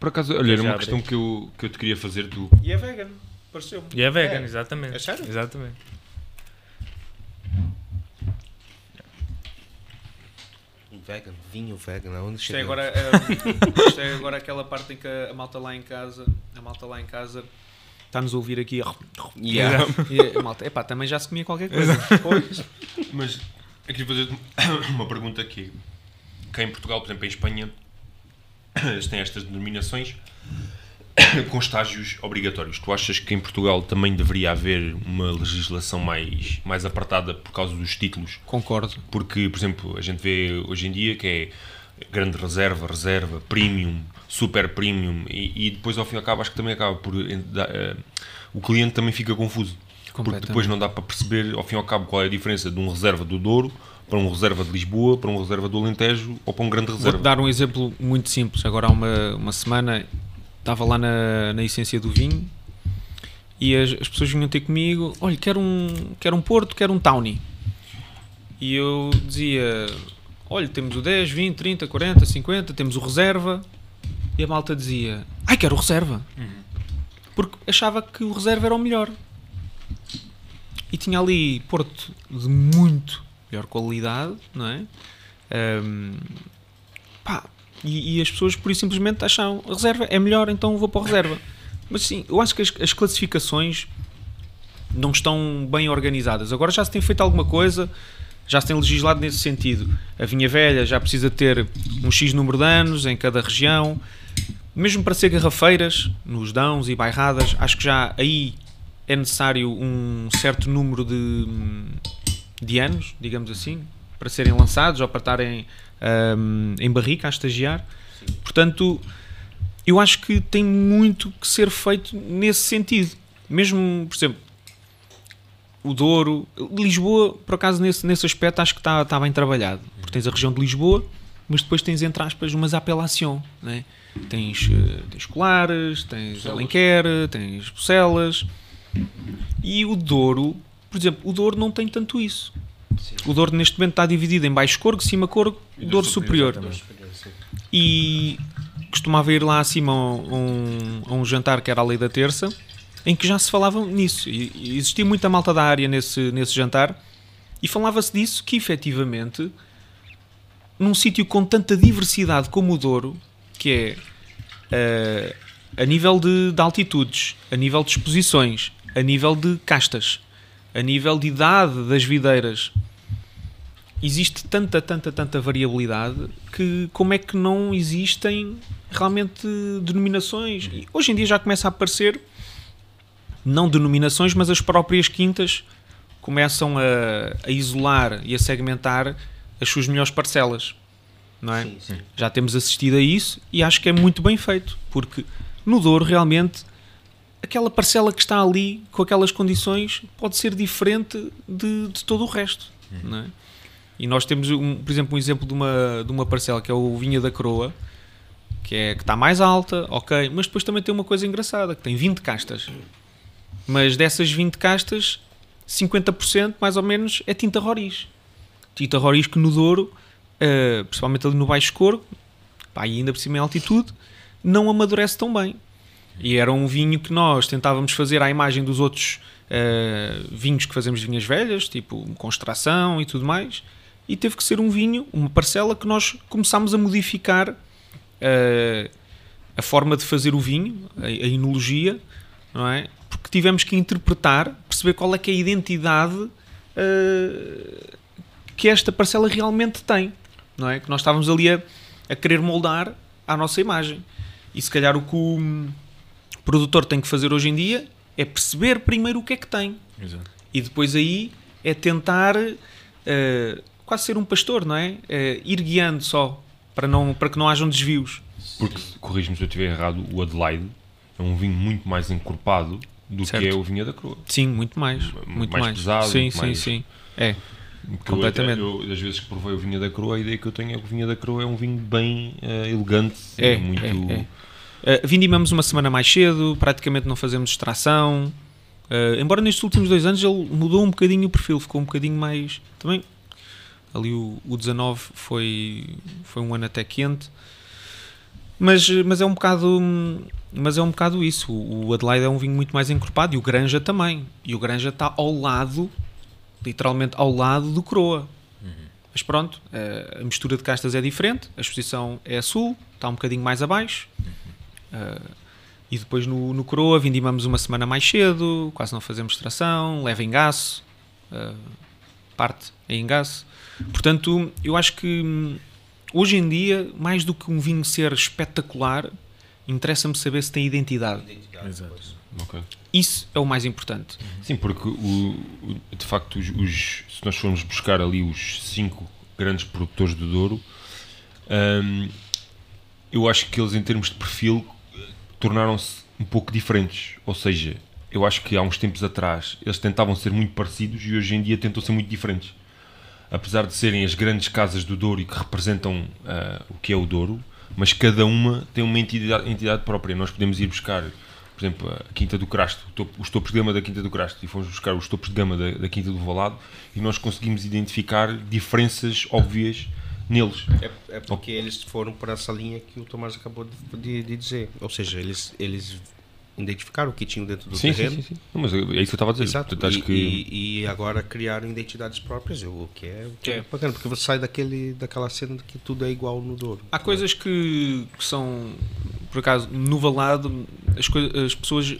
Por acaso, olha, era uma abri. questão que eu, que eu te queria fazer. Tu, E é vegan, pareceu-me. E é vegan, É. exatamente. É sério? Exatamente. Vegan, vinho vegan, aonde Isto é, agora, eh, isto é agora aquela parte em que a malta lá em casa, a malta lá em casa está-nos a ouvir aqui. Yeah. E a malta, epá, também já se comia qualquer coisa. Mas eu queria fazer uma pergunta aqui. Cá em Portugal, por exemplo, em Espanha, eles têm estas denominações com estágios obrigatórios. Tu achas que em Portugal também deveria haver uma legislação mais, mais apertada por causa dos títulos? Concordo. Porque, por exemplo, a gente vê hoje em dia que é grande reserva, reserva, premium, super premium e, e depois ao fim e ao cabo acho que também acaba por eh, o cliente também fica confuso porque depois não dá para perceber ao fim e ao cabo qual é a diferença de um reserva do Douro para um reserva de Lisboa, para um reserva do Alentejo ou para um grande reserva. dar um exemplo muito simples. Agora há uma, uma semana estava lá na, na essência do vinho e as, as pessoas vinham ter comigo, olha, quero um, quero um Porto, quero um Tawny. E eu dizia, olha, temos o 10, 20, 30, 40, 50, temos o reserva. E a malta dizia, ai, quero o reserva. Porque achava que o reserva era o melhor. E tinha ali Porto de muito melhor qualidade, não é? Ahm, pá, e, e as pessoas por isso simplesmente acham reserva é melhor, então vou para a reserva. Mas sim, eu acho que as, as classificações não estão bem organizadas. Agora já se tem feito alguma coisa, já se tem legislado nesse sentido. A vinha velha já precisa ter um X número de anos em cada região. Mesmo para ser garrafeiras, nos dãos e bairradas, acho que já aí é necessário um certo número de, de anos, digamos assim, para serem lançados ou para estarem ahm, em barrica a estagiar. Portanto, eu acho que tem muito que ser feito nesse sentido. Mesmo, por exemplo, o Douro, Lisboa, por acaso, nesse, nesse aspecto, acho que está tá bem trabalhado. Porque tens a região de Lisboa, mas depois tens, entre aspas, umas apelação. Né? Tens, uh, tens Colares, tens Alenquer, tens Bucelas. E o Douro, por exemplo, o Douro não tem tanto isso. Sim. O Douro neste momento está dividido em Baixo Corgo, Cima Corgo e Douro Superior. superior. E costumava ir lá acima a um, a um jantar que era a Lei da Terça, em que já se falava nisso. E, e existia muita malta da área nesse, nesse jantar e falava-se disso que efetivamente num sítio com tanta diversidade como o Douro, que é uh, a nível de, de, altitudes, a nível de exposições, a nível de castas, a nível de idade das videiras, existe tanta, tanta, tanta variabilidade que como é que não existem realmente denominações? E hoje em dia já começa a aparecer não denominações, mas as próprias quintas começam a, a isolar e a segmentar as suas melhores parcelas. Não é? Sim, sim. Já temos assistido a isso e acho que é muito bem feito, porque no Douro realmente aquela parcela que está ali com aquelas condições pode ser diferente de, de todo o resto. Uhum. Não é? E nós temos, um, por exemplo, um exemplo de uma, de uma parcela que é o Vinha da Croa, que, é, que está mais alta, ok, mas depois também tem uma coisa engraçada, que tem 20 castas. Mas dessas 20 castas, 50% mais ou menos é tinta roriz. Tinta roriz que no Douro, uh, principalmente ali no Baixo Coro, pá, ainda por cima em altitude, não amadurece tão bem. E era um vinho que nós tentávamos fazer à imagem dos outros uh, vinhos que fazemos vinhas velhas, tipo com extração e tudo mais, e teve que ser um vinho, uma parcela que nós começámos a modificar uh, a forma de fazer o vinho, a, a enologia, não é? Porque tivemos que interpretar, perceber qual é que é a identidade uh, que esta parcela realmente tem, não é? Que nós estávamos ali a, a querer moldar à nossa imagem. E se calhar o que o produtor tem que fazer hoje em dia é perceber primeiro o que é que tem. Exato. E depois aí é tentar uh, quase ser um pastor, não é? é ir guiando só, para, não, para que não hajam desvios. Porque, corrijo-me se eu estiver errado, o Adelaide é um vinho muito mais encorpado do certo. que é o Vinha da Croa. Sim, muito mais. Muito mais, mais. pesado. Sim, sim, mais... sim. É. Completamente. Eu, eu, às vezes que provei o Vinha da Croa, a ideia que eu tenho é que o Vinha da Croa é um vinho bem uh, elegante. É, muito... é, é. Uh, vindimamos uma semana mais cedo, praticamente não fazemos extração. Uh, embora nestes últimos dois anos ele mudou um bocadinho o perfil, ficou um bocadinho mais. Também Ali o, o 19 foi, foi um ano até quente. Mas, mas é um bocado mas é um bocado isso. O Adelaide é um vinho muito mais encorpado e o Granja também. E o Granja está ao lado, literalmente ao lado do Croa. Uhum. Mas pronto, a mistura de castas é diferente, a exposição é a sul, está um bocadinho mais abaixo. Uhum. Uh, e depois no, no Croa vindimamos uma semana mais cedo, quase não fazemos extração, leva engaço, uh, parte em engaço. Portanto, eu acho que hum, hoje em dia, mais do que um vinho ser espetacular, interessa-me saber se tem identidade. identidade Exato. Okay. Isso é o mais importante. Sim, porque o, o, de facto, os, os, se nós formos buscar ali os cinco grandes produtores do Douro, hum, eu acho que eles, em termos de perfil, tornaram-se um pouco diferentes. Ou seja, eu acho que há uns tempos atrás eles tentavam ser muito parecidos e hoje em dia tentam ser muito diferentes apesar de serem as grandes casas do Douro e que representam uh, o que é o Douro, mas cada uma tem uma entidade, entidade própria. Nós podemos ir buscar, por exemplo, a Quinta do Crasto, os topos de gama da Quinta do Crasto, e fomos buscar os topos de gama da, da Quinta do Valado, e nós conseguimos identificar diferenças óbvias neles. É, é porque eles foram para essa linha que o Tomás acabou de, de, de dizer. Ou seja, eles, eles identificaram o que tinham dentro do sim, terreno. Sim, sim, sim. Não, mas é isso que eu estava a dizer. Exato. E, que... e, e, agora criaram identidades próprias, o que é, o que é. é bacana, porque você sai daquele, daquela cena de que tudo é igual no Douro. Há coisas que, que são, por acaso, no Valado, as, as pessoas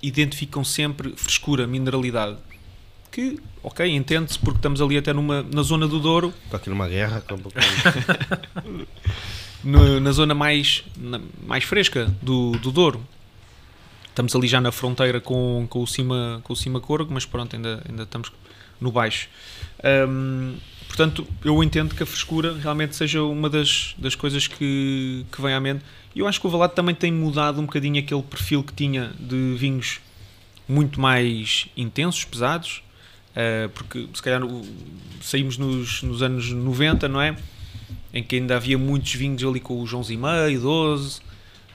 identificam sempre frescura, mineralidade. Que, ok, entende-se porque estamos ali até numa, na zona do Douro. Está aqui numa guerra. no, na zona mais, na, mais fresca do, do Douro estamos ali já na fronteira com, com, o, cima, com o cima Corgo, mas pronto, ainda, ainda estamos no baixo. Um, portanto, eu entendo que a frescura realmente seja uma das, das coisas que, que vem à mente. E eu acho que o Valado também tem mudado um bocadinho aquele perfil que tinha de vinhos muito mais intensos, pesados, uh, porque se calhar saímos nos, nos anos 90, não é? Em que ainda havia muitos vinhos ali com os 11,5, 12,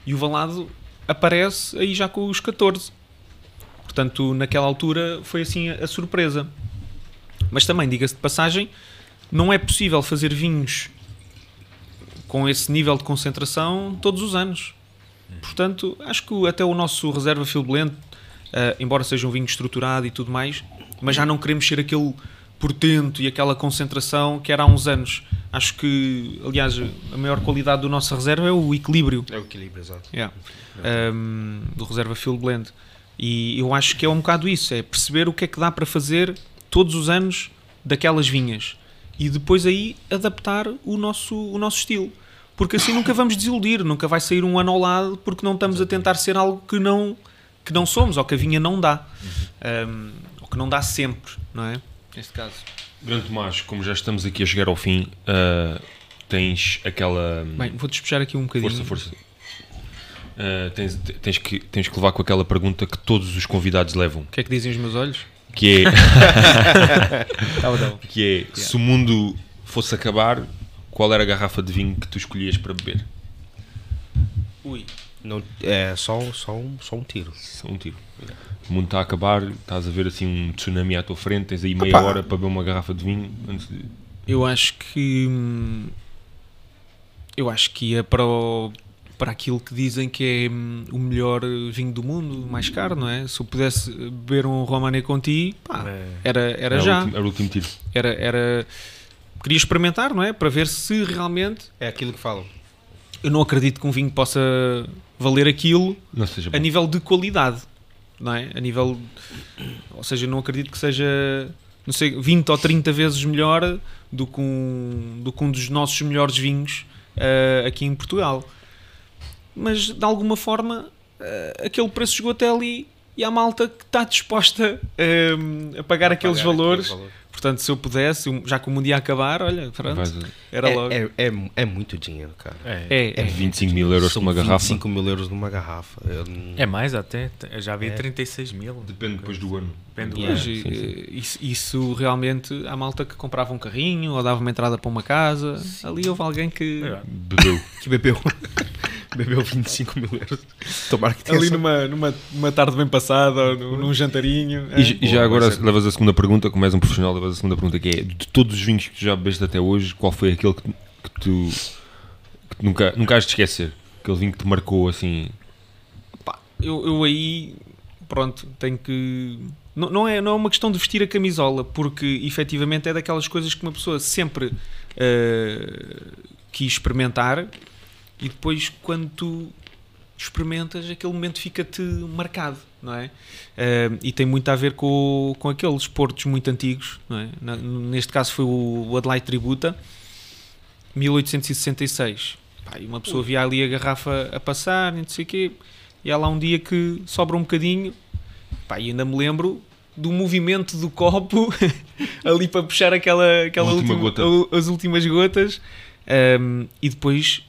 e o Valado aparece aí já com os 14. Portanto, naquela altura foi assim a, a surpresa. Mas também, diga-se de passagem, não é possível fazer vinhos com esse nível de concentração todos os anos. Portanto, acho que até o nosso reserva Field Blend, uh, embora seja um vinho estruturado e tudo mais, mas já não queremos ser aquele portento e aquela concentração que era há uns anos. Acho que, aliás, a maior qualidade do nosso reserva é o equilíbrio. É o equilíbrio, exato. Yeah. Um, do reserva Field Blend. E eu acho que é um bocado isso, é perceber o que é que dá para fazer todos os anos daquelas vinhas e depois aí adaptar o nosso, o nosso estilo. Porque assim nunca vamos desiludir, nunca vai sair um ano ao lado porque não estamos a tentar ser algo que não, que não somos ou que a vinha não dá. Um, ou que não dá sempre, não é? Neste caso. Grande Tomás, como já estamos aqui a chegar ao fim, uh, tens aquela. Bem, vou despejar aqui um bocadinho. Força, força. Uh, tens, tens, que, tens que levar com aquela pergunta que todos os convidados levam. O que é que dizem os meus olhos? Que é. Tá tá que é se o mundo fosse acabar, qual era a garrafa de vinho que tu escolhias para beber? Ui. Não, é só, só, um, só um tiro. Só um tiro. O mundo está a acabar, estás a ver assim um tsunami à tua frente, tens aí meia Opa. hora para beber uma garrafa de vinho antes de. Eu acho que. hum, Eu acho que ia para, o- para aquilo que dizem que é hum, o melhor vinho do mundo, o mais caro, não é? Se eu pudesse beber um Romanée Conti, pá, É. era, era o já. último- era o último tiro. Era, era. Queria experimentar, não é? Para ver se realmente. É aquilo que falam. Eu não acredito que um vinho possa valer aquilo Não seja bom. a nível de qualidade, não é? A nível, ou seja, não acredito que seja, não sei, 20 ou 30 vezes melhor do que um, do que um dos nossos melhores vinhos eh, aqui em Portugal. Mas de alguma forma, eh, aquele preço chegou até ali e há malta que está disposta eh, a pagar aqueles Pagar valores. aquele valor. Portanto, se eu pudesse, já que o mundo ia acabar, olha, pronto, era É, logo. é, é, é muito dinheiro, cara. É, É, é. 25 mil euros São por uma garrafa. 25 mil euros numa garrafa. Não- é mais até. Eu já vi É. 36 mil. Depende depois do ano. Depende do ano. e- sim, sim. Isso, isso realmente há malta que comprava um carrinho ou dava uma entrada para uma casa. Ali houve alguém que. É. Bebeu. Que bebeu. bebeu 25 mil euros. Tomara que tenha Ali numa, numa, numa tarde bem passada, ou num, num jantarinho. E, é. e já agora levas a segunda pergunta, como és um profissional, levas a segunda pergunta que é de todos os vinhos que tu já bebeste até hoje, qual foi aquele que, que tu, que nunca, nunca has de esquecer? Aquele vinho que te marcou assim. Pá, eu, eu aí, pronto, tenho que. Não, não, é, não é uma questão de vestir a camisola, porque efetivamente é daquelas coisas que uma pessoa sempre eh, quis experimentar e depois, quando tu experimentas, aquele momento fica-te marcado, não é? Eh, e tem muito a ver com, com aqueles portos muito antigos, não é? Na- neste caso foi o, o Adelaide Tributa, 1866. Pá, e uma pessoa via ali a garrafa a passar, e não sei o quê, e há lá um dia que sobra um bocadinho, pá, e ainda me lembro do movimento do copo ali para puxar aquela, aquela última última- as últimas gotas, Ahm, e depois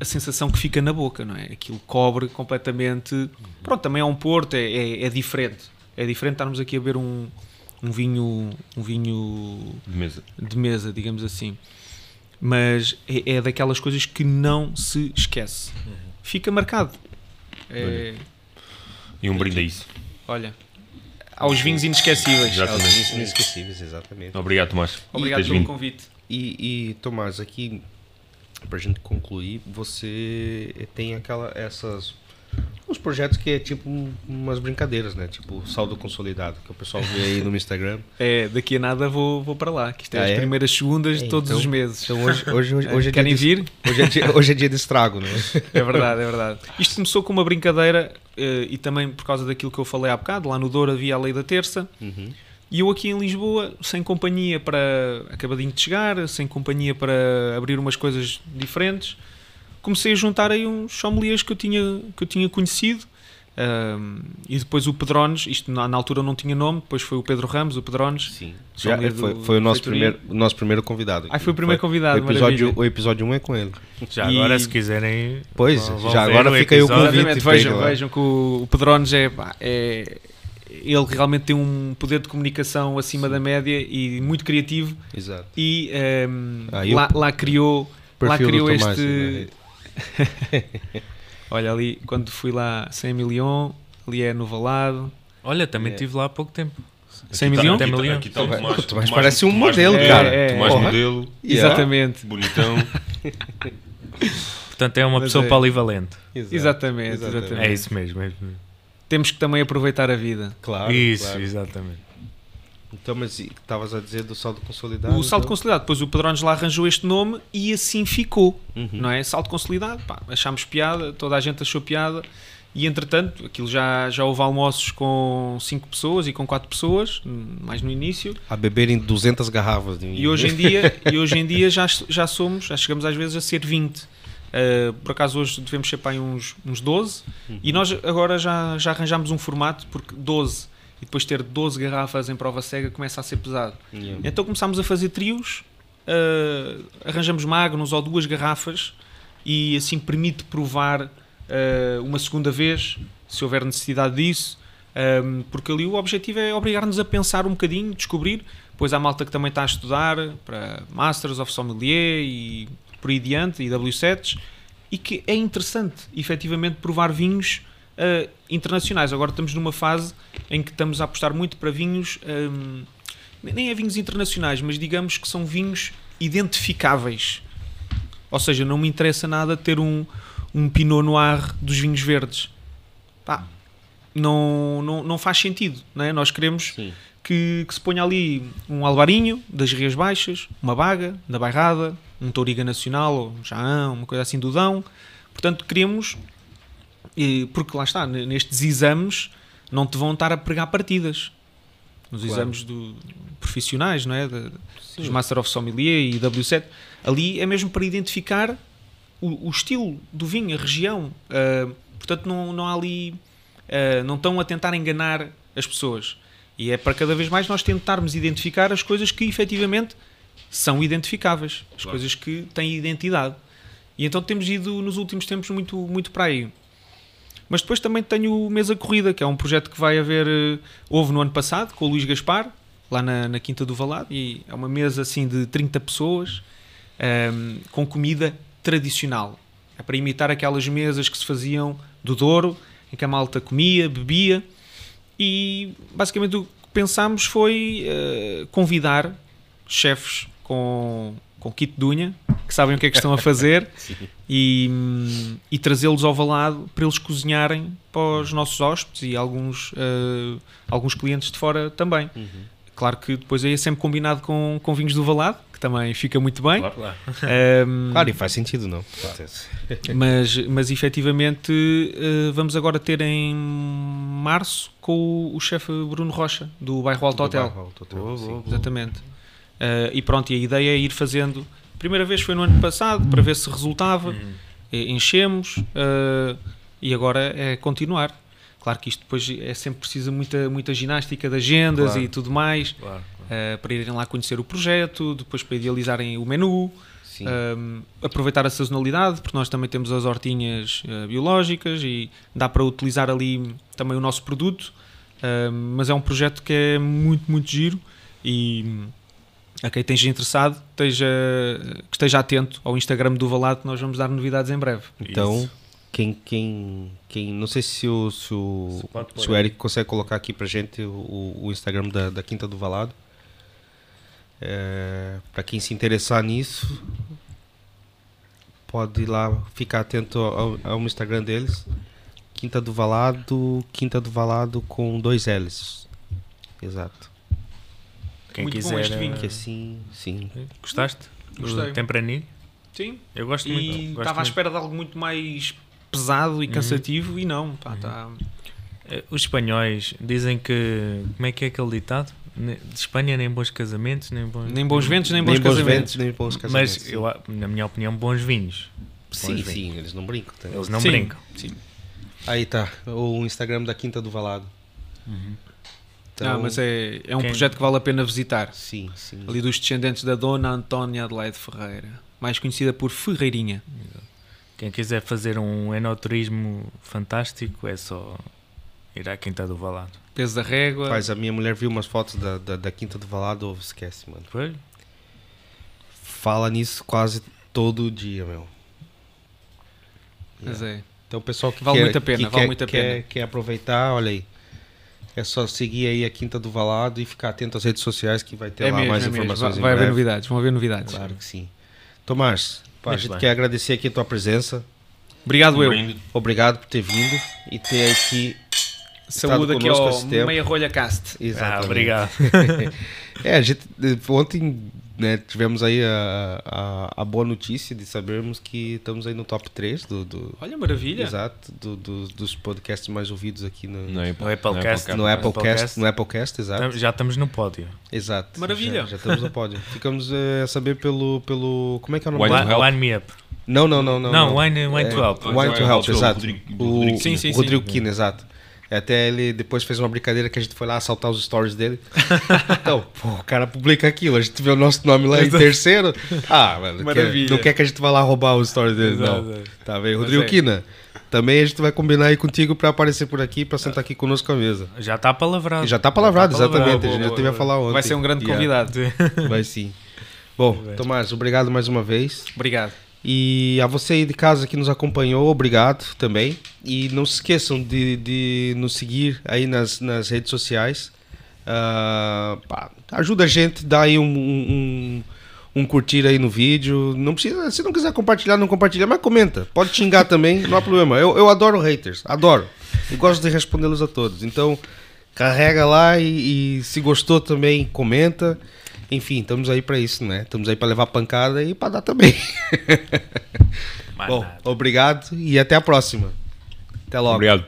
a sensação que fica na boca, não é? Aquilo cobre completamente. Pronto, também é um porto, é, é, é diferente. É diferente estarmos aqui a ver um, um vinho um vinho de mesa. de mesa, digamos assim. Mas é, é daquelas coisas que não se esquece. Fica marcado. É, E um brinde a isso. olha, aos vinhos inesquecíveis. Exatamente. Aos inesquecíveis, exatamente. Obrigado, Tomás. Obrigado pelo vindo. convite. E, e Tomás, aqui pra gente concluir, você tem aquela essas uns projetos que é tipo um- umas brincadeiras, né? Tipo saldo consolidado, que o pessoal vê aí no Instagram. É, daqui a nada vou, vou para lá, que isto é Ah, as é? primeiras segundas de É, todos então- os meses. Então hoje, hoje, hoje, hoje é Querem dia de, vir? hoje, é dia, hoje é dia de estrago, né? É verdade, é verdade. Isto começou com uma brincadeira eh, e também por causa daquilo que eu falei há bocado. Lá no Douro havia a lei da terça Uhum. E eu aqui em Lisboa, sem companhia para. acabadinho de chegar, sem companhia para abrir umas coisas diferentes, comecei a juntar aí uns sommeliers que eu tinha, que eu tinha conhecido Um, e depois o Pedrones, isto na, na, altura não tinha nome, depois foi o Pedro Ramos, o Pedrones. Sim, já foi, foi o nosso primeiro, o nosso primeiro convidado. Ah, foi o primeiro foi, convidado. O episódio, o episódio 1 é com ele. Já e... agora, se quiserem. Pois, já agora fica aí o convite. Vejam, vejam que o, o Pedrones é, é. Ele realmente tem um poder de comunicação acima Sim. da média e muito criativo. Exato. E um, ah, lá, lá criou, lá criou este. Tomás, né? Olha ali, quando fui lá 100 milhões, ali é no Valado. Olha, também estive é. lá há pouco tempo. 100 milhões? Aqui, aqui, aqui está o Tomás, Tomás parece um modelo, é, cara. É, Tomás modelo. Exatamente. Bonitão. Portanto, é uma Mas pessoa é. polivalente. Exato. Exatamente, exatamente, É isso mesmo. É Temos que também aproveitar a vida. Claro. Isso, claro. exatamente. Então, mas estavas a dizer do saldo consolidado? O saldo então? consolidado, depois o Padrões lá arranjou este nome e assim ficou, uhum. não é? Saldo consolidado, pá, achámos piada, toda a gente achou piada e entretanto, aquilo já, já houve almoços com 5 pessoas e com 4 pessoas, mais no início. A beberem 200 garrafas de. E hoje em dia, e hoje em dia já, já somos, já chegamos às vezes a ser 20. Uh, por acaso hoje devemos ser para uns, uns 12 uhum. e nós agora já, já arranjamos um formato porque 12 e depois ter 12 garrafas em prova cega começa a ser pesado. Yeah. Então começámos a fazer trios, uh, arranjamos magnos ou duas garrafas e assim permite provar uh, uma segunda vez, se houver necessidade disso, um, porque ali o objetivo é obrigar-nos a pensar um bocadinho, descobrir. Depois há malta que também está a estudar para Masters of Sommelier e por aí diante, e W7s, e que é interessante, efetivamente, provar vinhos uh, internacionais. Agora estamos numa fase em que estamos a apostar muito para vinhos, um, nem é vinhos internacionais, mas digamos que são vinhos identificáveis. Ou seja, não me interessa nada ter um, um Pinot Noir dos vinhos verdes. Pá, não, não, não faz sentido. Não é? Nós queremos que, que, se ponha ali um alvarinho das Rias Baixas, uma baga da Bairrada, um Touriga Nacional ou um Jaão, uma coisa assim do Dão. Portanto, queremos porque lá está, nestes exames não te vão estar a pregar partidas. Nos claro. exames do, profissionais, não é? De, dos Master of Sommelier e W7. Ali é mesmo para identificar o, o estilo do vinho, a região. Uh, portanto, não, não há ali. Uh, não estão a tentar enganar as pessoas. E é para cada vez mais nós tentarmos identificar as coisas que efetivamente são identificáveis, as claro. coisas que têm identidade. E então temos ido nos últimos tempos muito, muito para aí. Mas depois também tenho o Mesa Corrida, que é um projeto que vai haver, uh, houve no ano passado, com o Luís Gaspar, lá na, na Quinta do Valado, e é uma mesa assim de 30 pessoas, um, ehm, com comida tradicional. É para imitar aquelas mesas que se faziam do Douro, em que a malta comia, bebia, e basicamente o que pensámos foi uh, convidar chefes com com kit de unha, que sabem o que é que estão a fazer, e, e trazê-los ao valado para eles cozinharem para os nossos hóspedes e alguns, uh, alguns clientes de fora também. Uhum. Claro que depois aí é sempre combinado com, com vinhos do Valado, que também fica muito bem. Claro, claro. Um, claro e faz sentido, não? Claro. Mas, mas efetivamente uh, vamos agora ter em março com o, o chefe Bruno Rocha, do Bairro Alto do Hotel. Bairro Alto Hotel. Oh, oh, oh. Exatamente. Uh, e pronto, e a ideia é ir fazendo. Primeira vez foi no ano passado, para ver se resultava, uhum. enchemos, uh, e agora é continuar. Claro que isto depois é sempre precisa muita, muita ginástica de agendas claro. e tudo mais, claro, claro. Uh, para irem lá conhecer o projeto, depois para idealizarem o menu, aproveitar a sazonalidade, porque nós também temos as hortinhas biológicas e dá para utilizar ali também o nosso produto, mas é um projeto que é muito, muito giro e a quem esteja interessado, esteja, que esteja atento ao Instagram do Valado, que nós vamos dar novidades em breve. Então, quem, quem, quem, não sei se o, se o, se o Eric consegue colocar aqui para gente o, o Instagram da, da Quinta do Valado. É, para quem se interessar nisso, pode ir lá ficar atento ao, ao Instagram deles. Quinta do Valado, Quinta do Valado com dois L's. Exato. Quem muito quiser. Bom este vinho. Que assim, sim. Gostaste? Gostei. Tempranilho? Sim. Eu gosto e muito. estava à espera de algo muito mais pesado e uhum. cansativo uhum. e não. Pá, uhum. tá... Eh, os espanhóis dizem que. Como é que é aquele ditado? De Espanha nem bons casamentos, nem bons, nem bons ventos, nem bons, nem bons casamentos. nem bons casamentos. Mas, eu, na minha opinião, bons vinhos. Bons sim, vinhos. sim, eles não brincam. Eles não sim. brincam. Sim. Aí tá, o Instagram da Quinta do Valado. Então, ah, mas é, é um Quem- projeto que vale a pena visitar. Sim, sim. Ali dos descendentes da Dona Antónia Adelaide Ferreira, mais conhecida por Ferreirinha. Quem quiser fazer um enoturismo fantástico é só ir à Quinta do Valado. Peso da régua. Rapaz, a minha mulher viu umas fotos da, da, da Quinta do Valado, ô, esquece, mano. Foi? Fala nisso quase todo dia, meu. Mas é. Então, o pessoal que Vale quer, muito a pena, que vale quer, muito a quer, pena. quer aproveitar, olha aí. É só seguir aí a Quinta do Valado e ficar atento às redes sociais que vai ter É lá mesmo, mais é mesmo. informações Vai, em vai haver novidades, vão haver novidades. Claro que sim. Tomás, pá, a gente bem. quer agradecer aqui a tua presença. Obrigado, eu. Obrigado por ter vindo e ter aqui. Saúde aqui ao. Meia Rolha Cast. Ah, Exatamente. obrigado. É, a gente, ontem né, tivemos aí a, a, a boa notícia de sabermos que estamos aí no top 3 do, do, Olha, maravilha. exato, do- do- dos podcasts mais ouvidos aqui no, No Apple, No Applecast. no Applecast, Applecast. no Applecast, exato. Já estamos no pódio. Exato. Maravilha. Já, já estamos no pódio. Ficamos eh, a saber pelo, pelo. Como é que é o nome? Wine Wine. Me Up. Não, não, não, não. Não, Wine, wine É, to Help. Wine to Help, exato. O, Rodrigo Sim, sim, o Rodrigo Kina, exato. Até ele depois fez uma brincadeira que a gente foi lá assaltar os stories dele. então, pô, o cara publica aquilo, a gente vê o nosso nome lá em terceiro. Ah, mano, quer- Maravilha. não quer que a gente vá lá roubar os stories dele, não. Exato. Tá bem, Rodrigo é. Kina. Também a gente vai combinar aí contigo pra aparecer por aqui, pra sentar aqui conosco à mesa. Já está palavrado. Já tá palavrado, Já tá exatamente. palavrado. a gente já Boa, teve a boa. falar ontem. Vai ser um grande Yeah, convidado. Vai sim. Bom, Tomás, obrigado mais uma vez. Obrigado. E a você aí de casa que nos acompanhou, obrigado também. E não se esqueçam de, de nos seguir aí nas, nas redes sociais. Ah, pá, ajuda a gente, dá aí um, um, um- um curtir aí no vídeo. Não precisa, se não quiser compartilhar, não compartilha, mas comenta. Pode xingar também, não há problema. Eu, eu adoro haters, adoro. E gosto de respondê-los a todos. Então, carrega lá e, e se gostou também, comenta. Enfim, estamos aí pra isso, né? Estamos aí pra levar pancada e pra dar também. Bom, obrigado e até a próxima. Até logo. Obrigado.